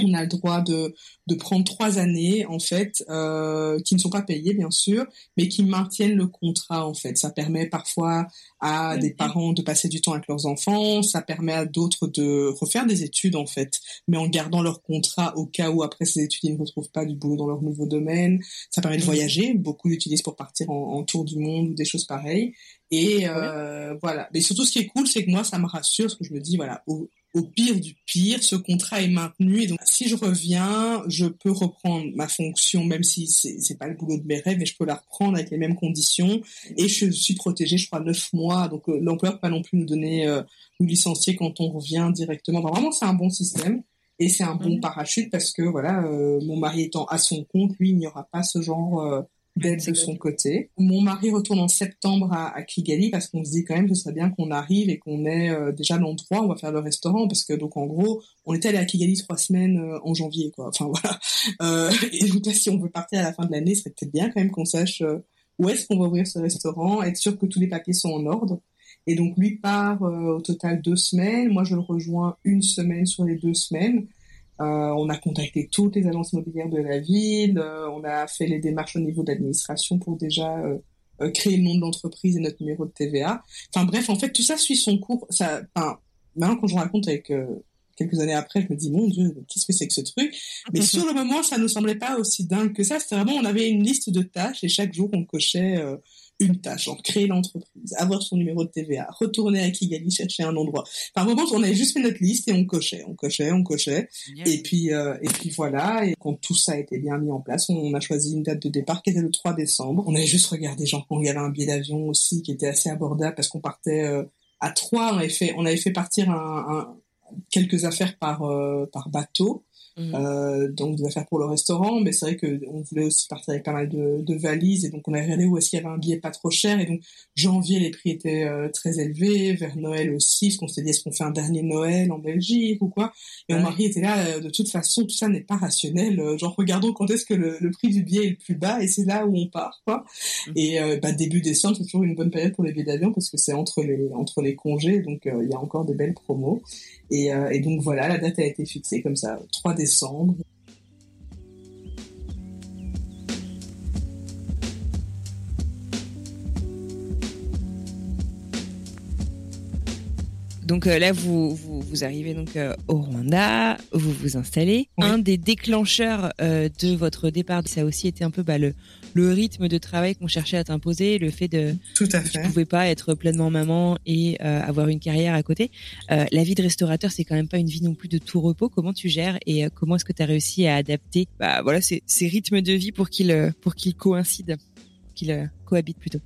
On a le droit de, de prendre trois années en fait, euh, qui ne sont pas payées bien sûr, mais qui maintiennent le contrat en fait. Ça permet parfois à des parents de passer du temps avec leurs enfants, ça permet à d'autres de refaire des études en fait, mais en gardant leur contrat au cas où après ces études ils ne retrouvent pas du boulot dans leur nouveau domaine. Ça permet de voyager, beaucoup l'utilisent pour partir en, tour du monde ou des choses pareilles. Et euh, voilà. Mais surtout ce qui est cool, c'est que moi ça me rassure, parce que je me dis voilà, au, au pire du pire, ce contrat est maintenu et donc si je reviens, je peux reprendre ma fonction, même si c'est c'est pas le boulot de mes rêves, mais je peux la reprendre avec les mêmes conditions et je suis protégée, je crois, neuf mois. Donc euh, l'employeur peut pas non plus nous donner euh, nous licencier quand on revient directement. vraiment, c'est un bon système et c'est un bon parachute parce que voilà, euh, mon mari étant à son compte, lui, il n'y aura pas ce genre d'aide de son côté. Mon mari retourne en septembre à, à Kigali parce qu'on se dit quand même que ce serait bien qu'on arrive et qu'on ait euh, déjà l'endroit où on va faire le restaurant parce que donc en gros on était allé à Kigali trois semaines euh, en janvier quoi. Enfin (laughs) voilà. Euh, et donc là si on veut partir à la fin de l'année, ce serait peut-être bien quand même qu'on sache euh, où est-ce qu'on va ouvrir ce restaurant, être sûr que tous les papiers sont en ordre. Et donc lui part au total deux semaines, moi je le rejoins une semaine sur les deux semaines. Euh, on a contacté toutes les agences immobilières de la ville, euh, on a fait les démarches au niveau de l'administration pour déjà euh, créer le nom de l'entreprise et notre numéro de TVA. Enfin bref, en fait, tout ça suit son cours. Ça, enfin, maintenant quand je raconte avec quelques années après, je me dis mon Dieu, qu'est-ce que c'est que ce truc? Mais (laughs) sur le moment, ça ne semblait pas aussi dingue que ça. C'était vraiment, on avait une liste de tâches et chaque jour on cochait une tâche, genre créer l'entreprise, avoir son numéro de TVA, retourner à Kigali, chercher un endroit. Par moment, on avait juste fait notre liste et on cochait, on cochait, on cochait. Et puis, euh, et puis voilà. Et quand tout ça a été bien mis en place, on a choisi une date de départ qui était le 3 décembre. On avait juste regardé, genre, il y avait un billet d'avion aussi qui était assez abordable parce qu'on partait euh, à trois. On avait fait, on avait fait partir un, un quelques affaires par euh, par bateau Mm. Euh, donc des affaires pour le restaurant, mais c'est vrai que on voulait aussi partir avec pas mal de, de valises et donc on a regardé où est-ce qu'il y avait un billet pas trop cher et donc janvier les prix étaient euh, très élevés, vers Noël aussi, ce qu'on s'est dit est-ce qu'on fait un dernier Noël en Belgique ou quoi? Et mon mari était là, euh, de toute façon tout ça n'est pas rationnel, genre regardons quand est-ce que le, le, prix du billet est le plus bas et c'est là où on part quoi. Mm. Et bah, début décembre c'est toujours une bonne période pour les billets d'avion parce que c'est entre les entre les congés donc il y a encore des belles promos. Et, euh, et, donc voilà, la date a été fixée comme ça, 3 décembre descendre Donc euh, là, vous, vous, vous, arrivez donc euh, au Rwanda, vous vous installez. Un des déclencheurs euh, de votre départ, ça a aussi été un peu bah, le, le rythme de travail qu'on cherchait à t'imposer, le fait de Tout à fait. tu pouvais pas être pleinement maman et avoir une carrière à côté. la vie de restaurateur, c'est quand même pas une vie non plus de tout repos. Comment tu gères et comment est-ce que tu as réussi à adapter bah, voilà, ces, ces rythmes de vie pour qu'ils pour qu'ils coïncident, qu'ils cohabitent plutôt?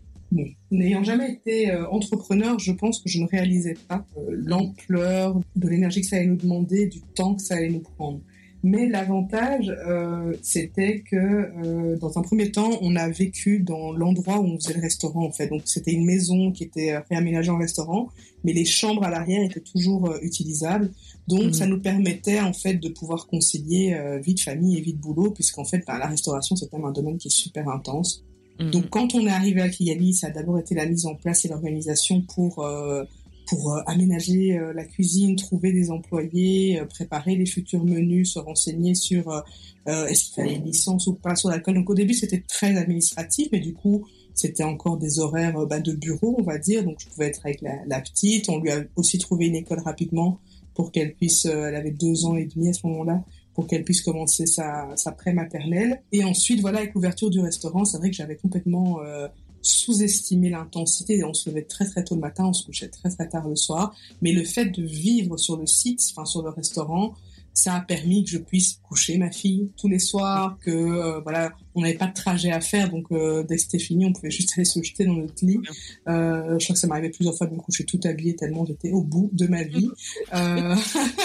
N'ayant jamais été euh, entrepreneur, je pense que je ne réalisais pas euh, l'ampleur de l'énergie que ça allait nous demander, du temps que ça allait nous prendre. Mais l'avantage, euh, c'était que euh, dans un premier temps, on a vécu dans l'endroit où on faisait le restaurant en fait. Donc c'était une maison qui était réaménagée en restaurant, mais les chambres à l'arrière étaient toujours utilisables. Donc mmh. ça nous permettait en fait de pouvoir concilier vie de famille et vie de boulot, puisqu'en fait, ben, la restauration c'est quand même un domaine qui est super intense. Mhm. Donc quand on est arrivé à Kigali, ça a d'abord été la mise en place et l'organisation pour euh, pour euh, aménager euh, la cuisine, trouver des employés, préparer les futurs menus, se renseigner sur est-ce qu'il fallait une licence ou pas sur l'alcool. Donc au début c'était très administratif, mais du coup c'était encore des horaires bah, de bureau, on va dire. Donc je pouvais être avec la, la, petite. On lui a aussi trouvé une école rapidement pour qu'elle puisse. elle avait deux ans et demi à ce moment-là pour qu'elle puisse commencer sa, sa pré-maternelle. Et ensuite, voilà, avec l'ouverture du restaurant, c'est vrai que j'avais complètement euh, sous-estimé l'intensité. On se levait très très tôt le matin, on se couchait très très tard le soir. Mais le fait de vivre sur le site, enfin sur le restaurant, ça a permis que je puisse coucher ma fille tous les soirs, que euh, voilà, on n'avait pas de trajet à faire, donc euh, dès que c'était fini, on pouvait (laughs) juste aller se jeter dans notre lit. Euh, je crois que ça m'arrivait plusieurs fois de me coucher tout habillée tellement j'étais au bout de ma vie. (laughs) Euh,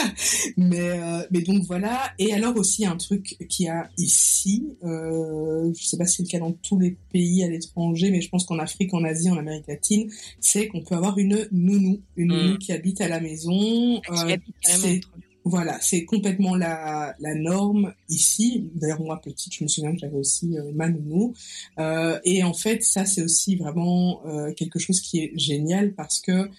(laughs) mais mais donc voilà. Et alors aussi un truc qui a ici, euh, je sais pas si c'est le cas dans tous les pays à l'étranger, mais je pense qu'en Afrique, en Asie, en Amérique latine, c'est qu'on peut avoir une nounou, une nounou mm. qui habite à la maison. Euh, c'est voilà, c'est complètement la, la norme ici. D'ailleurs, moi, petite, je me souviens que j'avais aussi euh, ma nounou. Euh, et en fait, ça, c'est aussi vraiment euh, quelque chose qui est génial parce que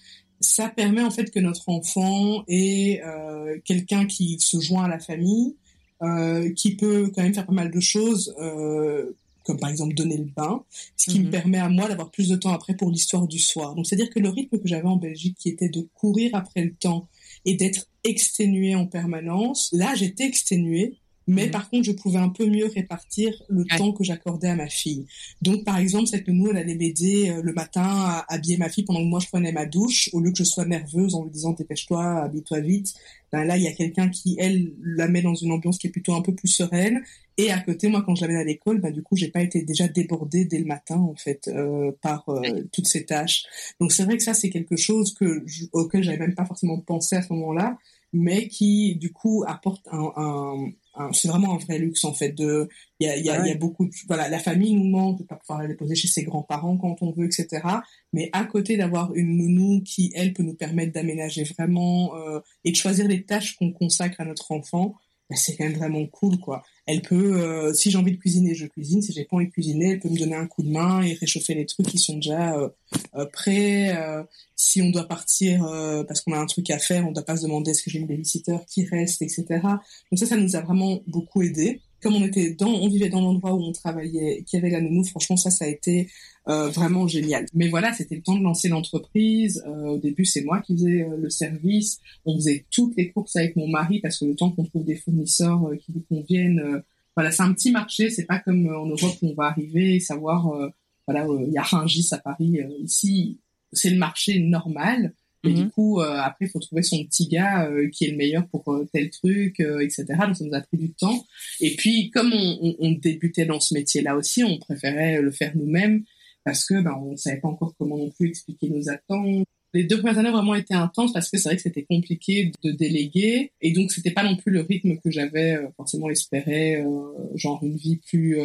ça permet en fait que notre enfant est euh, quelqu'un qui se joint à la famille, euh, qui peut quand même faire pas mal de choses, euh, comme par exemple donner le bain, ce qui me mhm. permet à moi d'avoir plus de temps après pour l'histoire du soir. Donc c'est-à-dire que le rythme que j'avais en Belgique, qui était de courir après le temps et d'être exténué en permanence, là j'étais exténuée, mais par contre, je pouvais un peu mieux répartir le temps que j'accordais à ma fille. Donc, par exemple, cette nounou, elle allait m'aider euh, le matin à habiller ma fille pendant que moi je prenais ma douche, au lieu que je sois nerveuse en lui disant dépêche-toi, habille-toi vite. Ben là, il y a quelqu'un qui, elle, la met dans une ambiance qui est plutôt un peu plus sereine. Et à côté, moi, quand je l'amène à l'école, ben du coup, j'ai pas été déjà débordée dès le matin, en fait, euh, par euh, toutes ces tâches. Donc, c'est vrai que ça, c'est quelque chose que auquel j'avais même pas forcément pensé à ce moment-là, mais qui, du coup, apporte un, un c'est vraiment un vrai luxe en fait de il y a, y, a, y a beaucoup de, voilà la famille nous manque de pas pouvoir aller poser chez ses grands-parents quand on veut etc mais à côté d'avoir une nounou qui elle peut nous permettre d'aménager vraiment euh, et de choisir les tâches qu'on consacre à notre enfant bah, c'est quand même vraiment cool quoi. Elle peut euh, si j'ai envie de cuisiner je cuisine. Si j'ai pas envie de cuisiner elle peut me donner un coup de main et réchauffer les trucs qui sont déjà euh, euh prêts si on doit partir parce qu'on a un truc à faire on doit pas se demander est-ce que j'ai une babysitter qui reste etc donc ça ça nous a vraiment beaucoup aidé comme on était dans, on vivait dans l'endroit où on travaillait, qui avait la nounou, franchement ça, ça a été euh, vraiment génial. Mais voilà, c'était le temps de lancer l'entreprise. Euh, au début, c'est moi qui faisais euh, le service. On faisait toutes les courses avec mon mari parce que le temps qu'on trouve des fournisseurs qui nous conviennent, voilà, c'est un petit marché. C'est pas comme en Europe où on va arriver et savoir, voilà, il y a Rungis à Paris. ici, c'est le marché normal. Et du mhm. coup, euh, après, il faut trouver son petit gars euh, qui est le meilleur pour euh, tel truc, etc. Donc, ça nous a pris du temps. Et puis, comme on, on, on débutait dans ce métier-là aussi, on préférait le faire nous-mêmes parce que ben, on savait pas encore comment non plus expliquer nos attentes. Les deux premières années ont vraiment été intenses parce que c'est vrai que c'était compliqué de déléguer et donc c'était pas non plus le rythme que j'avais forcément espéré, genre une vie plus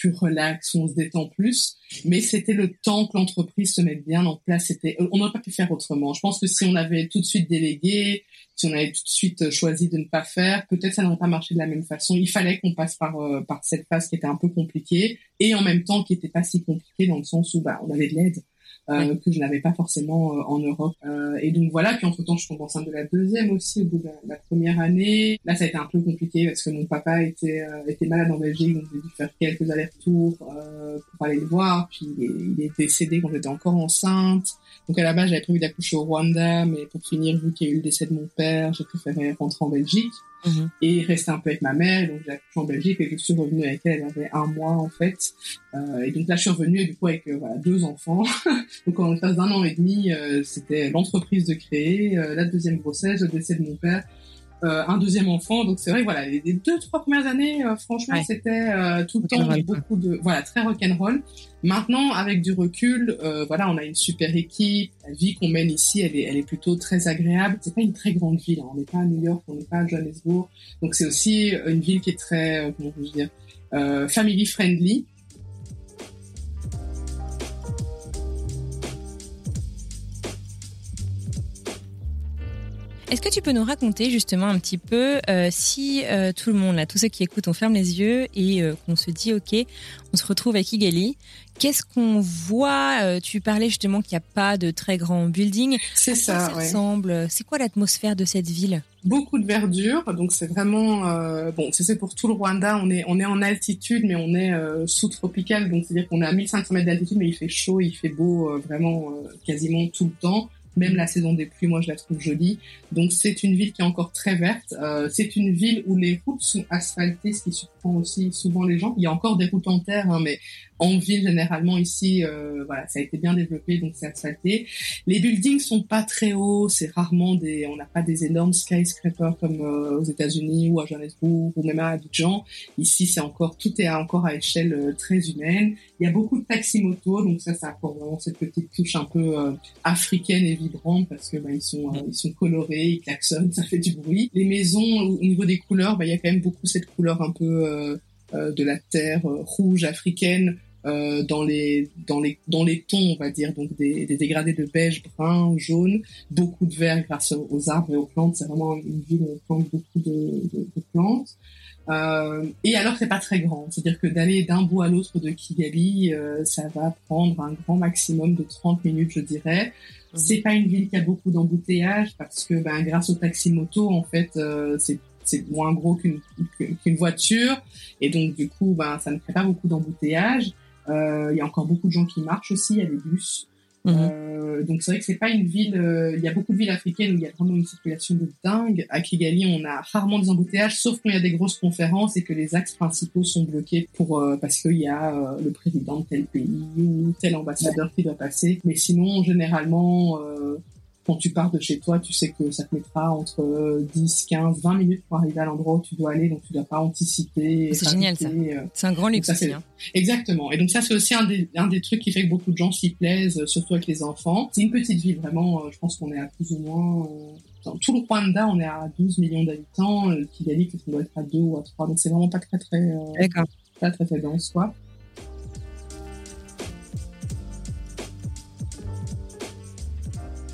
plus relax, on se détend plus. Mais c'était le temps que l'entreprise se mette bien en place. C'était, on n'aurait pas pu faire autrement. Je pense que si on avait tout de suite délégué, si on avait tout de suite choisi de ne pas faire, peut-être ça n'aurait pas marché de la même façon. Il fallait qu'on passe par euh, par cette phase qui était un peu compliquée et en même temps qui était pas si compliquée dans le sens où bah on avait de l'aide. Euh, que je n'avais pas forcément euh, en Europe. Euh, et donc voilà, puis entre-temps, je tombe enceinte de la deuxième aussi au bout de la, première année. Là, ça a été un peu compliqué parce que mon papa était, était malade en Belgique, donc j'ai dû faire quelques allers-retours pour aller le voir. Puis il est, il est décédé quand j'étais encore enceinte. Donc à la base, j'avais prévu d'accoucher au Rwanda, mais pour finir, vu qu'il y a eu le décès de mon père, j'ai préféré rentrer en Belgique. Mhm. et rester un peu avec ma mère. Donc j'ai en Belgique et je suis revenue avec elle. Elle avait un mois en fait. Euh, et donc là je suis revenue du coup avec euh, deux enfants. (laughs) donc en l'espace d'un an et demi, euh, c'était l'entreprise de créer, la deuxième grossesse, le décès de mon père euh, un deuxième enfant. Donc c'est vrai, voilà, les, deux trois premières années, euh, franchement, c'était euh, tout le temps beaucoup de, voilà, très rock'n'roll. Maintenant, avec du recul, voilà, on a une super équipe. La vie qu'on mène ici, elle est, elle est plutôt très agréable. C'est pas une très grande ville. Hein. On n'est pas à New York, on n'est pas à Johannesburg. Donc c'est aussi une ville qui est très, comment je dire, family friendly. Est-ce que tu peux nous raconter justement un petit peu euh, si euh, tout le monde, là, tous ceux qui écoutent, on ferme les yeux et euh, qu'on se dit, ok, on se retrouve avec Igali. Qu'est-ce qu'on voit Tu parlais justement qu'il n'y a pas de très grands buildings. C'est ça. ça ressemble C'est quoi l'atmosphère de cette ville? Beaucoup de verdure, donc c'est vraiment bon. C'est pour tout le Rwanda. On est on est en altitude, mais on est sous-tropical, donc c'est-à-dire qu'on est à 1500 mètres d'altitude, mais il fait chaud, il fait beau, vraiment quasiment tout le temps. Même la saison des pluies, moi, je la trouve jolie. Donc, c'est une ville qui est encore très verte. Euh, c'est une ville où les routes sont asphaltées, ce qui surprend aussi souvent les gens. Il y a encore des routes en terre, hein, mais en ville généralement ici euh, voilà ça a été bien développé donc c'est asphalté. Les buildings sont pas très hauts c'est rarement des on n'a pas des énormes skyscrapers comme euh, aux États-Unis ou à Johannesburg ou même à Abidjan. Ici c'est encore tout est encore à échelle euh, très humaine. Il y a beaucoup de taxis motos donc ça ça apporte vraiment cette petite touche un peu africaine et vibrante parce que bah, ils sont ils sont colorés ils klaxonnent (laughs) ça fait du bruit. Les maisons au niveau des couleurs bah il y a quand même beaucoup cette couleur un peu de la terre rouge africaine euh, dans les dans les dans les tons, on va dire, donc des, des dégradés de beige, brun, jaune, beaucoup de vert grâce aux arbres et aux plantes. C'est vraiment une ville où on plante beaucoup de, de, de plantes. Euh, et alors c'est pas très grand, c'est-à-dire que d'aller d'un bout à l'autre de Kigali, euh, ça va prendre un grand maximum de 30 minutes, je dirais. Mhm. C'est pas une ville qui a beaucoup d'embouteillages parce que ben, grâce au taxi moto, en fait, euh, c'est c'est moins gros qu'une qu'une voiture et donc du coup ben ça ne crée pas beaucoup d'embouteillages il y a encore beaucoup de gens qui marchent aussi il y a des bus Mhm. Euh, donc c'est vrai que c'est pas une ville. Euh, il y a beaucoup de villes africaines où il y a vraiment une circulation de dingue. À Kigali, on a rarement des embouteillages, sauf quand il y a des grosses conférences et que les axes principaux sont bloqués pour euh, parce qu'il y a le président de tel pays ou tel ambassadeur qui doit passer. Mais sinon, généralement, quand tu pars de chez toi, tu sais que ça te mettra entre 10, 15, 20 minutes pour arriver à l'endroit où tu dois aller, donc tu dois pas anticiper. C'est génial ça. Euh. C'est un grand luxe aussi. Hein. Exactement. Et donc ça, c'est aussi un des, un des trucs qui fait que beaucoup de gens s'y plaisent, surtout avec les enfants. C'est une petite ville, vraiment. Euh, je pense qu'on est à plus ou moins... Euh, dans tout le Rwanda, on est à 12 millions d'habitants. Kigali, peut-être qu'on doit être à 2 ou à 3. Donc c'est vraiment pas très, très... D'accord. Pas très, très dense, quoi.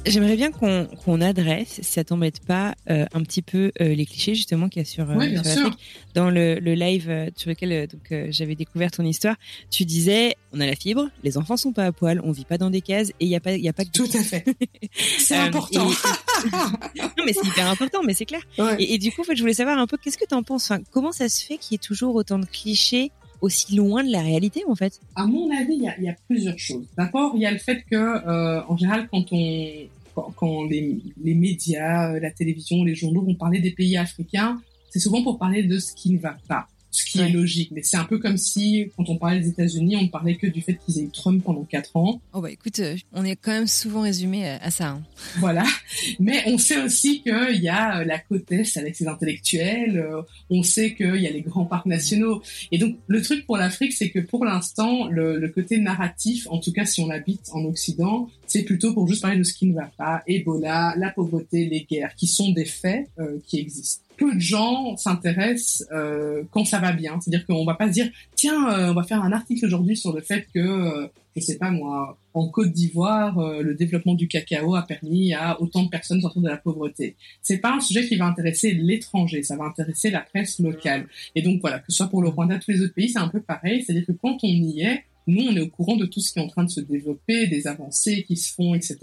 J'aimerais bien qu'on adresse, si ça t'embête pas, euh, un petit peu euh, les clichés justement qu'il y a sur, euh, Dans le, le live sur lequel donc j'avais découvert ton histoire, tu disais on a la fibre, les enfants sont pas à poil, on vit pas dans des cases et il y a pas il y a pas que tout à fait. (laughs) C'est important. (laughs) non mais c'est hyper important, mais c'est clair. Et, et, du coup, en fait, je voulais savoir un peu qu'est-ce que tu en penses? Enfin, comment ça se fait qu'il y ait toujours autant de clichés aussi loin de la réalité en fait? À mon avis, il y a, y a, plusieurs choses. D'abord, il y a le fait que, euh, en général, quand on quand, les, les, médias, euh, la télévision, les journaux vont parler des pays africains, c'est souvent pour parler de ce qui ne va pas ce qui est logique. Mais c'est un peu comme si, quand on parlait des États-Unis, on ne parlait que du fait qu'ils aient eu Trump pendant quatre ans. Oh bah écoute, euh, on est quand même souvent résumé à ça. Hein. Voilà. (laughs) Mais on sait aussi qu'il y a euh, la côte est avec ses intellectuels. Euh, on sait qu'il y a les grands parcs nationaux. Et donc le truc pour l'Afrique, c'est que pour l'instant, le, le côté narratif, en tout cas si on habite en Occident, c'est plutôt pour juste parler de ce qui ne va pas, Ebola, la pauvreté, les guerres, qui sont des faits qui existent peu de gens s'intéressent euh, quand ça va bien. C'est-à-dire qu'on va pas se dire tiens, euh, on va faire un article aujourd'hui sur le fait que euh, je sais pas moi, en Côte d'Ivoire, euh, le développement du cacao a permis à autant de personnes sortir de la pauvreté. C'est pas un sujet qui va intéresser l'étranger, ça va intéresser la presse locale. Et donc voilà, que ce soit pour le Rwanda, tous les autres pays, c'est un peu pareil. C'est-à-dire que quand on y est, nous, on est au courant de tout ce qui est en train de se développer, des avancées qui se font, etc.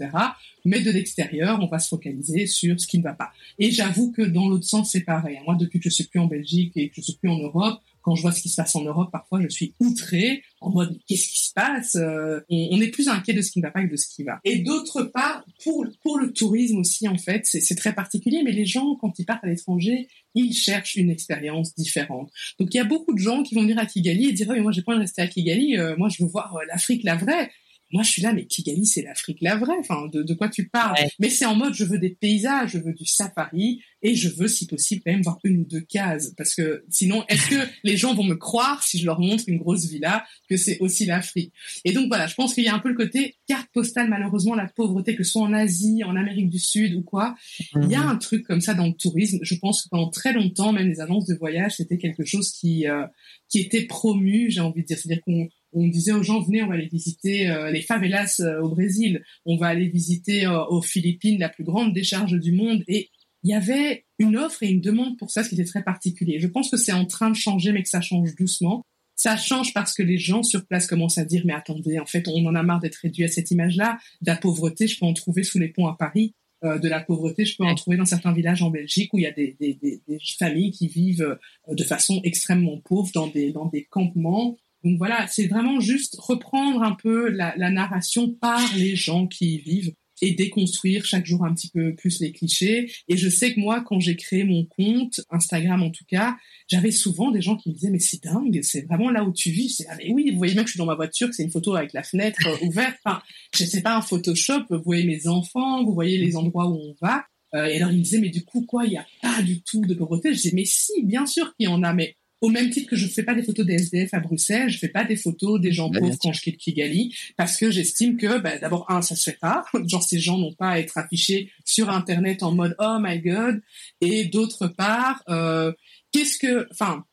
Mais de l'extérieur, on va se focaliser sur ce qui ne va pas. Et j'avoue que dans l'autre sens, c'est pareil. Moi, depuis que je suis plus en Belgique et que je suis plus en Europe, quand je vois ce qui se passe en Europe, parfois je suis outrée, en mode qu'est-ce qui se passe euh, on, est plus inquiet de ce qui ne va pas que de ce qui va. Et d'autre part, pour pour le tourisme aussi en fait, c'est très particulier. Mais les gens quand ils partent à l'étranger, ils cherchent une expérience différente. Donc il y a beaucoup de gens qui vont venir à Kigali et dire oh, mais moi j'ai pas envie de rester à Kigali, euh, moi je veux voir euh, l'Afrique la vraie. Moi, je suis là, mais Kigali, c'est l'Afrique la vraie. Enfin, de, de quoi tu parles Mais c'est en mode, je veux des paysages, je veux du safari, et je veux, si possible, quand même voir une ou deux cases. Parce que sinon, est-ce que (laughs) les gens vont me croire si je leur montre une grosse villa que c'est aussi l'Afrique? Et donc voilà, je pense qu'il y a un peu le côté carte postale, malheureusement, la pauvreté, que ce soit en Asie, en Amérique du Sud ou quoi. Il y a mhm. un truc comme ça dans le tourisme. Je pense que pendant très longtemps, même les agences de voyage, c'était quelque chose qui euh, qui était promu, j'ai envie de dire. C'est-à-dire qu'on on disait aux gens venez on va aller visiter euh, les favelas euh, au Brésil. On va aller visiter euh, aux Philippines la plus grande décharge du monde. Et il y avait une offre et une demande pour ça ce qui était très particulier. Je pense que c'est en train de changer mais que ça change doucement. Ça change parce que les gens sur place commencent à dire mais attendez en fait on en a marre d'être réduit à cette image là de la pauvreté je peux en trouver sous les ponts à Paris. De la pauvreté, je peux en trouver dans certains villages en Belgique où il y a des, des, des, des familles qui vivent de façon extrêmement pauvre dans des, dans des campements donc voilà, c'est vraiment juste reprendre un peu la, la, narration par les gens qui y vivent et déconstruire chaque jour un petit peu plus les clichés. Et je sais que moi, quand j'ai créé mon compte, Instagram en tout cas, j'avais souvent des gens qui me disaient mais c'est dingue, c'est vraiment là où tu vis. C'est ah mais oui, vous voyez bien que je suis dans ma voiture, que c'est une photo avec la fenêtre euh, ouverte. Enfin, je sais pas un Photoshop. Vous voyez mes enfants, vous voyez les endroits où on va. Euh, et alors il me disait mais du coup quoi, il y a pas du tout de pauvreté? Je disais mais si, bien sûr qu'il y en a, mais au même titre que je ne fais pas des photos des SDF à Bruxelles, je fais pas des photos des gens pauvres quand je quitte Kigali, parce que j'estime que, bah, d'abord, un, ça se fait pas. (laughs) Genre, ces gens n'ont pas à être affichés sur Internet en mode oh my god. Et d'autre part, euh, qu'est-ce que, enfin,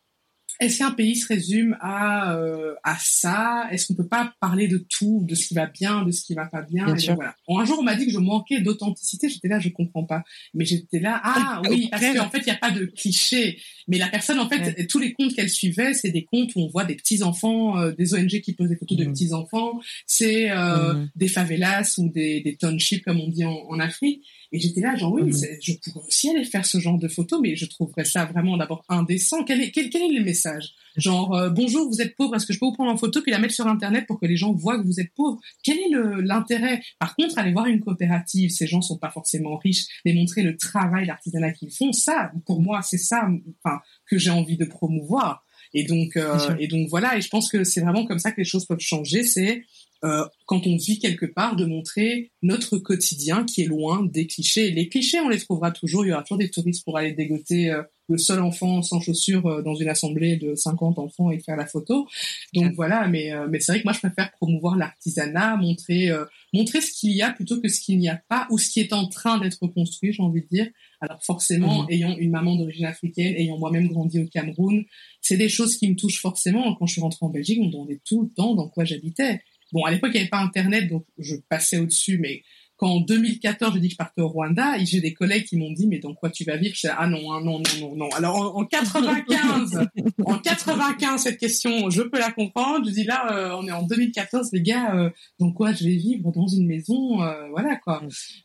est-ce qu'un pays se résume à euh, à ça? Est-ce qu'on peut pas parler de tout, de ce qui va bien, de ce qui va pas bien, voilà. Un jour, on m'a dit que je manquais d'authenticité. J'étais là, je comprends pas. Mais j'étais là, ah (laughs) oui, parce qu'en fait, il y a pas de cliché. Mais la personne, en fait, tous les comptes qu'elle suivait, c'est des comptes où on voit des petits enfants, euh, des ONG qui posent des photos de mmh. petits enfants. C'est euh, mmh. des favelas ou des, des townships, comme on dit en, en Afrique. Et j'étais là, genre, oui, mmh. je pourrais aussi aller faire ce genre de photos, mais je trouverais ça vraiment d'abord indécent. Quel est, quel, quel est le message? Genre, euh, bonjour, vous êtes pauvre, est-ce que je peux vous prendre en photo puis la mettre sur Internet pour que les gens voient que vous êtes pauvre? Quel est l'intérêt? Par contre, aller voir une coopérative, ces gens sont pas forcément riches, les montrer le travail, l'artisanat qu'ils font, ça, pour moi, c'est ça enfin, que j'ai envie de promouvoir. Et donc, euh, et donc voilà, et je pense que c'est vraiment comme ça que les choses peuvent changer, c'est euh, quand on vit quelque part, de montrer notre quotidien qui est loin des clichés. Les clichés, on les trouvera toujours. Il y aura toujours des touristes pour aller dégoter euh, le seul enfant sans chaussures euh, dans une assemblée de 50 enfants et faire la photo. Donc voilà, mais mais c'est vrai que moi je préfère promouvoir l'artisanat, montrer montrer ce qu'il y a plutôt que ce qu'il n'y a pas ou ce qui est en train d'être construit, j'ai envie de dire. Alors forcément, mmh. ayant une maman d'origine africaine, ayant moi-même grandi au Cameroun, c'est des choses qui me touchent forcément. Quand je suis rentrée en Belgique, on me demandait tout le temps dans quoi j'habitais. Bon, à l'époque, il n'y avait pas Internet, donc je passais au-dessus, mais quand en 2014, j'ai dit que je partais au Rwanda, j'ai des collègues qui m'ont dit, mais dans quoi tu vas vivre? Je dis, ah non, hein, non, non, non, non. Alors, en, 95, en 95, (laughs) cette question, je peux la comprendre. Je dis, là, euh, on est en 2014, les gars, euh, dans quoi je vais vivre? Dans une maison, euh, voilà, quoi.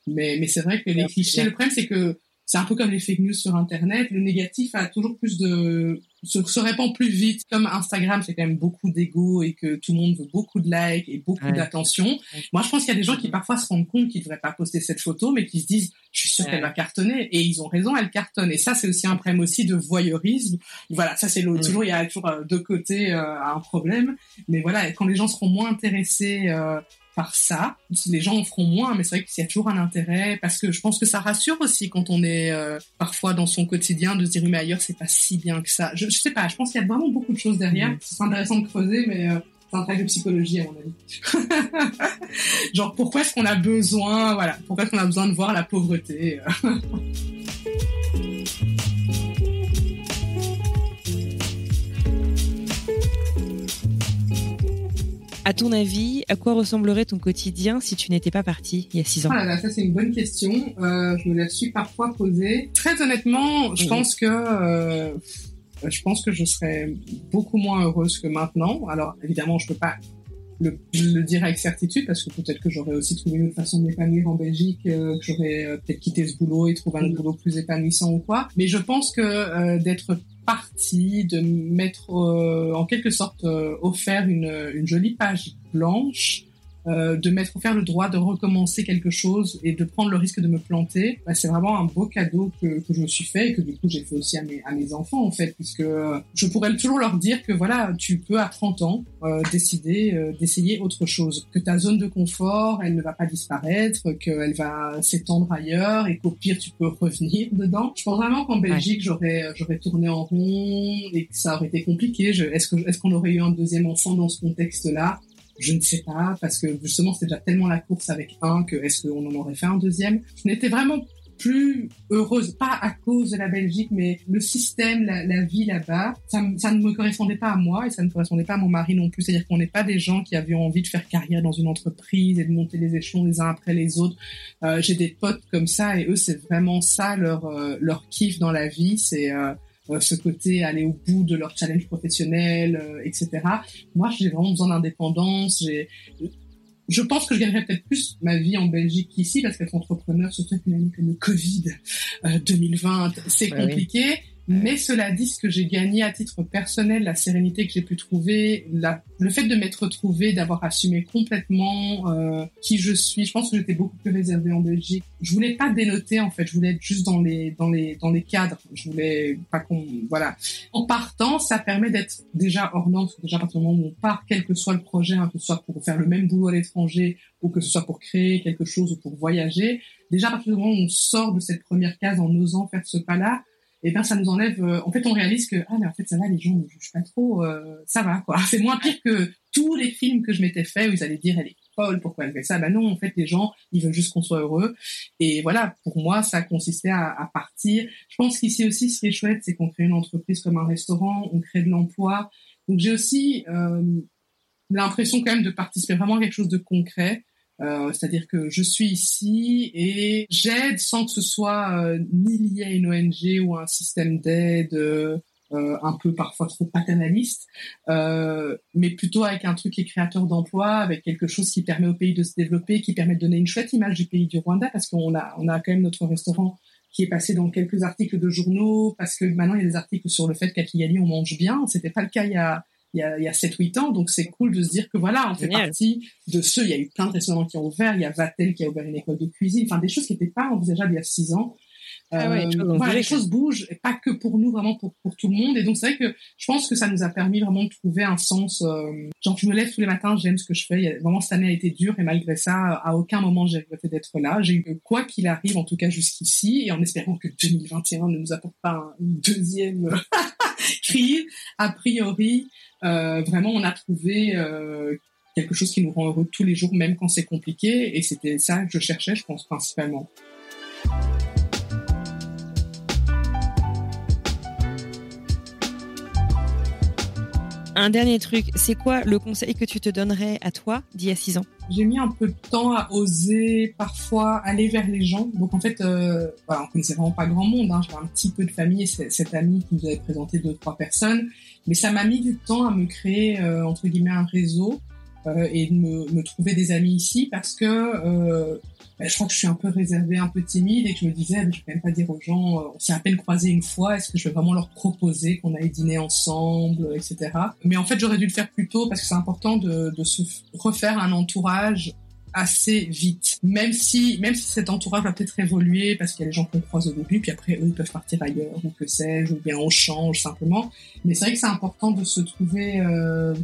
Mais, mais c'est vrai que les clichés, le problème, c'est que c'est un peu comme les fake news sur Internet. Le négatif a toujours plus de se, se répand plus vite. Comme Instagram, c'est quand même beaucoup d'ego et que tout le monde veut beaucoup de likes et beaucoup d'attention. Moi, je pense qu'il y a des gens qui parfois se rendent compte qu'ils devraient pas poster cette photo, mais qui se disent, je suis sûr qu'elle va cartonner. Et ils ont raison, elle cartonne. Et ça, c'est aussi un problème aussi de voyeurisme. Voilà, ça c'est l'autre. Toujours, il y a toujours euh, deux côtés euh, à un problème. Mais voilà, quand les gens seront moins intéressés euh, par ça. Les gens en feront moins, mais c'est vrai qu'il y a toujours un intérêt parce que je pense que ça rassure aussi quand on est euh, parfois dans son quotidien de se dire mais ailleurs c'est pas si bien que ça. Je, je sais pas, je pense qu'il y a vraiment beaucoup de choses derrière. Mmh. C'est intéressant de creuser, mais euh, c'est un travail de psychologie à mon avis. (laughs) Genre pourquoi est-ce qu'on a besoin, voilà, pourquoi est-ce qu'on a besoin de voir la pauvreté. (laughs) À ton avis, à quoi ressemblerait ton quotidien si tu n'étais pas parti il y a six ans? Ah là, Ça, c'est une bonne question. Euh, je me la suis parfois posée. Très honnêtement, je pense que euh, je pense que je serais beaucoup moins heureuse que maintenant. Alors, évidemment, je peux pas le, le dire avec certitude parce que peut-être que j'aurais aussi trouvé une autre façon de m'épanouir en Belgique, euh, que j'aurais peut-être quitté ce boulot et trouvé un autre boulot plus épanouissant ou quoi. Mais je pense que d'être partie, de mettre en quelque sorte offert une, une jolie page blanche euh, de m'être offert le droit de recommencer quelque chose et de prendre le risque de me planter, bah, c'est vraiment un beau cadeau que, que, je me suis fait et que du coup j'ai fait aussi à mes, à mes enfants en fait, puisque je pourrais toujours leur dire que voilà, tu peux à 30 ans euh, décider euh, d'essayer autre chose, que ta zone de confort, elle ne va pas disparaître, qu'elle va s'étendre ailleurs et qu'au pire tu peux revenir (laughs) dedans. Je pense vraiment qu'en Belgique j'aurais j'aurais tourné en rond et que ça aurait été compliqué. Est-ce que est-ce qu'on aurait eu un deuxième enfant dans ce contexte-là? Je ne sais pas, parce que justement, c'était déjà tellement la course avec un que est-ce qu'on en aurait fait un deuxième? Je n'étais vraiment plus heureuse, pas à cause de la Belgique, mais le système, la, vie là-bas, ça, ça, ne me correspondait pas à moi et ça ne correspondait pas à mon mari non plus. C'est-à-dire qu'on n'est pas des gens qui avaient envie de faire carrière dans une entreprise et de monter les échelons les uns après les autres. Euh, J'ai des potes comme ça et eux, c'est vraiment ça leur euh, leur kiff dans la vie, c'est euh, ce côté aller au bout de leur challenge professionnel, euh, etc. Moi, j'ai vraiment besoin d'indépendance. J'ai je pense que je gagnerais peut-être plus ma vie en Belgique qu'ici parce qu'être entrepreneur, surtout avec une année comme le Covid 2020, euh, c'est compliqué. Mais cela dit, ce que j'ai gagné à titre personnel, la sérénité que j'ai pu trouver, la, le fait de m'être retrouvée, d'avoir assumé complètement euh, qui je suis, je pense que j'étais beaucoup plus réservée en Belgique. Je voulais pas dénoter en fait, je voulais être juste dans les dans les dans les cadres. Je voulais pas qu'on voilà. En partant, ça permet d'être déjà hors norme, déjà à partir du moment où on part, quel que soit le projet, hein, que ce soit pour faire le même boulot à l'étranger ou que ce soit pour créer quelque chose ou pour voyager, déjà à partir du moment où on sort de cette première case en osant faire ce pas-là et ben ça nous enlève. Euh, en fait, on réalise que ah mais en fait ça va, les gens ne jugent pas trop, euh, ça va quoi. (laughs) C'est moins pire que tous les films que je m'étais fait où ils allaient dire elle est folle, pourquoi elle fait ça? Ben non, en fait, les gens, ils veulent juste qu'on soit heureux. Et voilà, pour moi, ça consistait à, à partir. Je pense qu'ici aussi, ce qui est chouette, c'est qu'on crée une entreprise comme un restaurant, on crée de l'emploi. Donc j'ai aussi euh, l'impression quand même de participer vraiment à quelque chose de concret. Euh, c'est-à-dire que je suis ici et j'aide sans que ce soit euh, ni lié à une ONG ou à un système d'aide euh, un peu parfois trop paternaliste, mais plutôt avec un truc qui est créateur d'emploi, avec quelque chose qui permet au pays de se développer, qui permet de donner une chouette image du pays du Rwanda, parce qu'on a, on a quand même notre restaurant qui est passé dans quelques articles de journaux, parce que maintenant il y a des articles sur le fait qu'à Kigali on mange bien. C'était pas le cas il y a il y a, il y a 7-8 ans. Donc, c'est cool de se dire que voilà, on fait partie de ceux. Il y a eu plein de restaurants qui ont ouvert. Il y a Vatel qui a ouvert une école de cuisine. Enfin, des choses qui n'étaient pas envisageables il y a 6 ans. Ah ouais, euh, voilà, les choses bougent, et pas que pour nous, vraiment pour, pour tout le monde. Et donc c'est vrai que je pense que ça nous a permis vraiment de trouver un sens. Euh, genre je me lève tous les matins, j'aime ce que je fais. vraiment cette année a été dure et malgré ça, à aucun moment j'ai regretté d'être là. J'ai eu quoi qu'il arrive, en tout cas jusqu'ici, et en espérant que 2021 ne nous apporte pas une deuxième (laughs) crise. A priori, euh, vraiment on a trouvé euh, quelque chose qui nous rend heureux tous les jours, même quand c'est compliqué. Et c'était ça que je cherchais, je pense principalement. Un dernier truc, c'est quoi le conseil que tu te donnerais à toi d'il y a six ans? J'ai mis un peu de temps à oser parfois aller vers les gens. Donc en fait, euh, voilà, on connaissait vraiment pas grand monde. Hein. J'avais un petit peu de famille et cette amie qui nous avait présenté deux trois personnes, mais ça m'a mis du temps à me créer euh, entre guillemets un réseau euh, et de me, me, trouver des amis ici parce que euh, ben, je crois que je suis un peu réservée, un peu timide et que je me disais, ben, je vais même pas dire aux gens, euh, on s'est à peine croisé une fois, est-ce que je vais vraiment leur proposer qu'on aille dîner ensemble, etc. Mais en fait, j'aurais dû le faire plus tôt parce que c'est important de, de se refaire un entourage assez vite. Même si, même si cet entourage va peut-être évoluer parce qu'il y a des gens qu'on croise au début, puis après eux ils peuvent partir ailleurs ou que sais-je, ou bien on change simplement. Mais c'est vrai que c'est important de se trouver euh,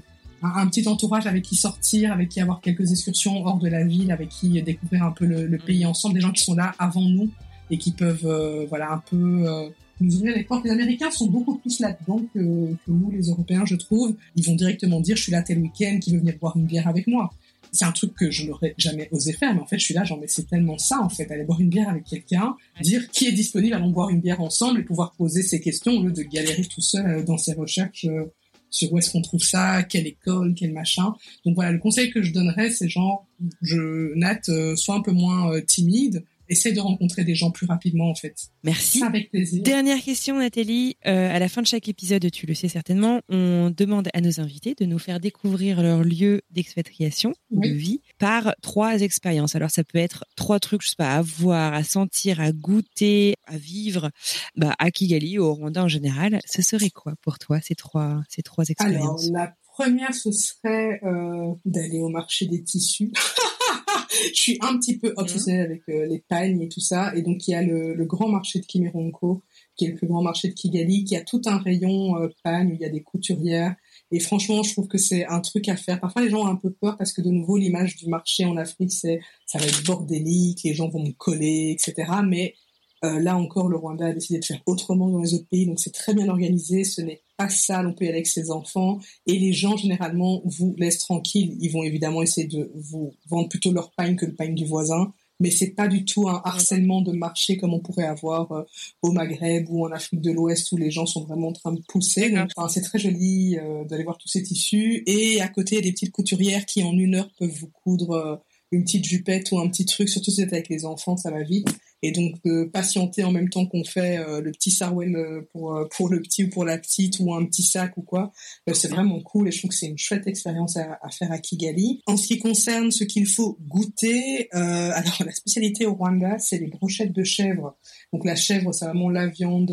un, petit entourage avec qui sortir, avec qui avoir quelques excursions hors de la ville, avec qui découvrir un peu le, pays ensemble, des gens qui sont là avant nous et qui peuvent euh, voilà un peu euh, nous ouvrir les portes. Les Américains sont beaucoup plus là-dedans que, que, nous, les Européens, je trouve. Ils vont directement dire je suis là tel week-end, qui veut venir boire une bière avec moi. C'est un truc que je n'aurais jamais osé faire, mais en fait, je suis là, genre, mais c'est tellement ça, en fait, aller boire une bière avec quelqu'un, dire qui est disponible, allons boire une bière ensemble et pouvoir poser ses questions au lieu de galérer tout seul euh, dans ses recherches sur où est-ce qu'on trouve ça, quelle école, quel machin. Donc voilà, le conseil que je donnerais, c'est genre, je, Nat, euh, sois un peu moins euh, timide, essaie de rencontrer des gens plus rapidement en fait. Merci. Avec plaisir. Dernière question Nathalie, euh, à la fin de chaque épisode, tu le sais certainement, on demande à nos invités de nous faire découvrir leur lieu d'expatriation de vie par trois expériences. Alors ça peut être trois trucs, je sais pas, à voir, à sentir, à goûter, à vivre, bah, à Kigali au Rwanda en général. Ce serait quoi pour toi ces trois ces trois expériences? Alors la première ce serait euh, d'aller au marché des tissus. (laughs) je suis un petit peu obsédée mhm. avec euh, les pagnes et tout ça. Et donc, il y a le, grand marché de Kimironko, qui est le plus grand marché de Kigali, qui a tout un rayon euh, pagnes où il y a des couturières. Et franchement, je trouve que c'est un truc à faire. Parfois, les gens ont un peu peur parce que de nouveau, l'image du marché en Afrique, c'est ça va être bordélique, les gens vont me coller, etc. Mais euh, là encore, le Rwanda a décidé de faire autrement dans les autres pays, donc c'est très bien organisé. Ce n'est sale, on peut y aller avec ses enfants. Et les gens, généralement, vous laissent tranquille. Ils vont évidemment essayer de vous vendre plutôt leur pain que le pain du voisin. Mais c'est pas du tout un harcèlement de marché comme on pourrait avoir euh, au Maghreb ou en Afrique de l'Ouest où les gens sont vraiment en train de pousser. Donc, c'est très joli euh, d'aller voir tous ces tissus. Et à côté, il y a des petites couturières qui en une heure peuvent vous coudre une petite jupette ou un petit truc. Surtout si vous êtes avec les enfants, ça va vite et donc de patienter en même temps qu'on fait euh, le petit sarwell euh, pour euh, pour le petit ou pour la petite ou un petit sac ou quoi c'est vraiment cool et je trouve que c'est une chouette expérience à, à, faire à Kigali. En ce qui concerne ce qu'il faut goûter (laughs) alors la spécialité au Rwanda c'est les brochettes de chèvre donc la chèvre c'est vraiment la viande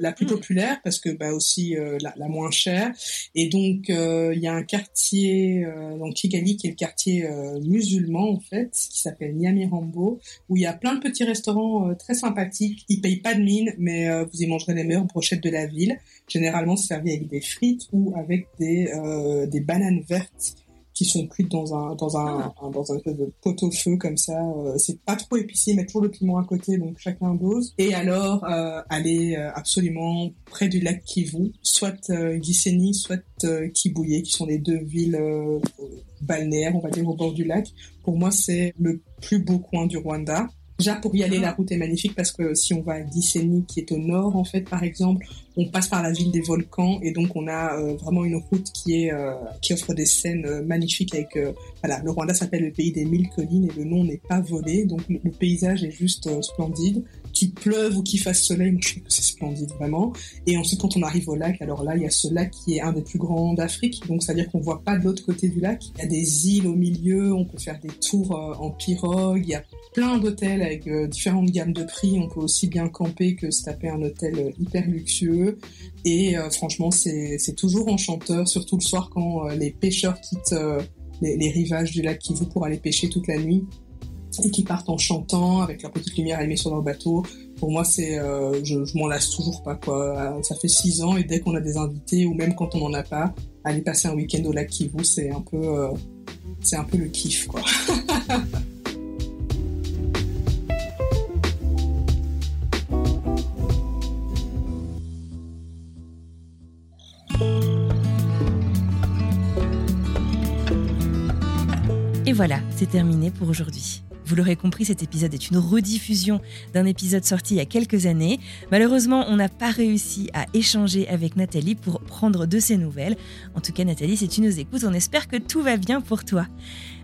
la plus hmm. populaire parce que bah aussi la, la, moins chère et donc il y a un quartier dans Kigali qui est le quartier musulman en fait qui s'appelle Nyamirambo où il y a plein de petits restaurants euh, très sympathique. Il paye pas de mine, mais euh, vous y mangerez les meilleures brochettes de la ville. Généralement servi avec des frites ou avec des, euh, des bananes vertes qui sont cuites dans un dans un, ah. dans un espèce de pot au feu comme ça. c'est pas trop épicé, mais toujours le piment à côté, donc chacun dose. Et alors euh, aller absolument près du lac Kivu, soit euh, soit Kibouye, qui sont les deux villes balnéaire, on va dire, au bord du lac. Pour moi, c'est le plus beau coin du Rwanda. Déjà, pour y aller, la route est magnifique parce que si on va à Gisenyi, qui est au nord, en fait, par exemple, on passe par la ville des volcans et donc on a euh, vraiment une route qui est euh, qui offre des scènes euh, magnifiques avec voilà le Rwanda s'appelle le pays des mille collines et le nom n'est pas volé. Donc le, paysage est juste splendide qu'il pleuve ou qu'il fasse soleil c'est splendide vraiment. Et ensuite quand on arrive au lac alors là il y a ce lac qui est un des plus grands d'Afrique donc c'est à dire qu'on voit pas de l'autre côté du lac. Il y a des îles au milieu on peut faire des tours en pirogue il y a plein d'hôtels avec différentes gammes de prix. On peut aussi bien camper que se taper un hôtel hyper luxueux. Et euh, franchement, c'est toujours enchanteur, surtout le soir quand euh, les pêcheurs quittent euh, les, rivages du lac Kivu pour aller pêcher toute la nuit et qui partent en chantant avec leur petite lumière allumée sur leur bateau. Pour moi, c'est, je, je m'en lasse toujours pas quoi. Ça fait six ans et dès qu'on a des invités ou même quand on n'en a pas, aller passer un week-end au lac Kivu, c'est un peu, c'est un peu le kiff quoi. (laughs) Et voilà, c'est terminé pour aujourd'hui. Vous l'aurez compris, cet épisode est une rediffusion d'un épisode sorti il y a quelques années. Malheureusement, on n'a pas réussi à échanger avec Nathalie pour prendre de ses nouvelles. En tout cas, Nathalie, si tu nous écoutes, on espère que tout va bien pour toi.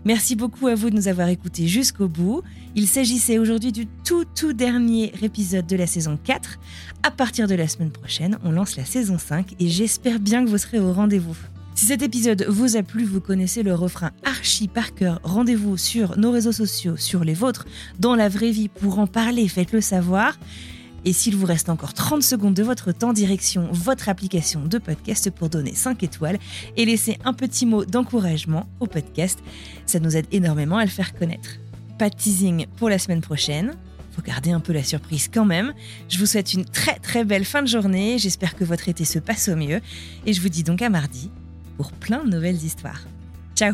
Merci beaucoup à vous de nous avoir écoutés jusqu'au bout. Il s'agissait aujourd'hui du tout tout dernier épisode de la saison 4. À partir de la semaine prochaine, on lance la saison 5 et j'espère bien que vous serez au rendez-vous. Si cet épisode vous a plu, vous connaissez le refrain archi par cœur. Rendez-vous sur nos réseaux sociaux, sur les vôtres, dans la vraie vie pour en parler, faites-le savoir. Et s'il vous reste encore 30 secondes de votre temps, direction votre application de podcast pour donner 5 étoiles et laisser un petit mot d'encouragement au podcast. Ça nous aide énormément à le faire connaître. Pas de teasing pour la semaine prochaine. Faut garder un peu la surprise quand même. Je vous souhaite une très très belle fin de journée. J'espère que votre été se passe au mieux. Et je vous dis donc à mardi pour plein de nouvelles histoires. Ciao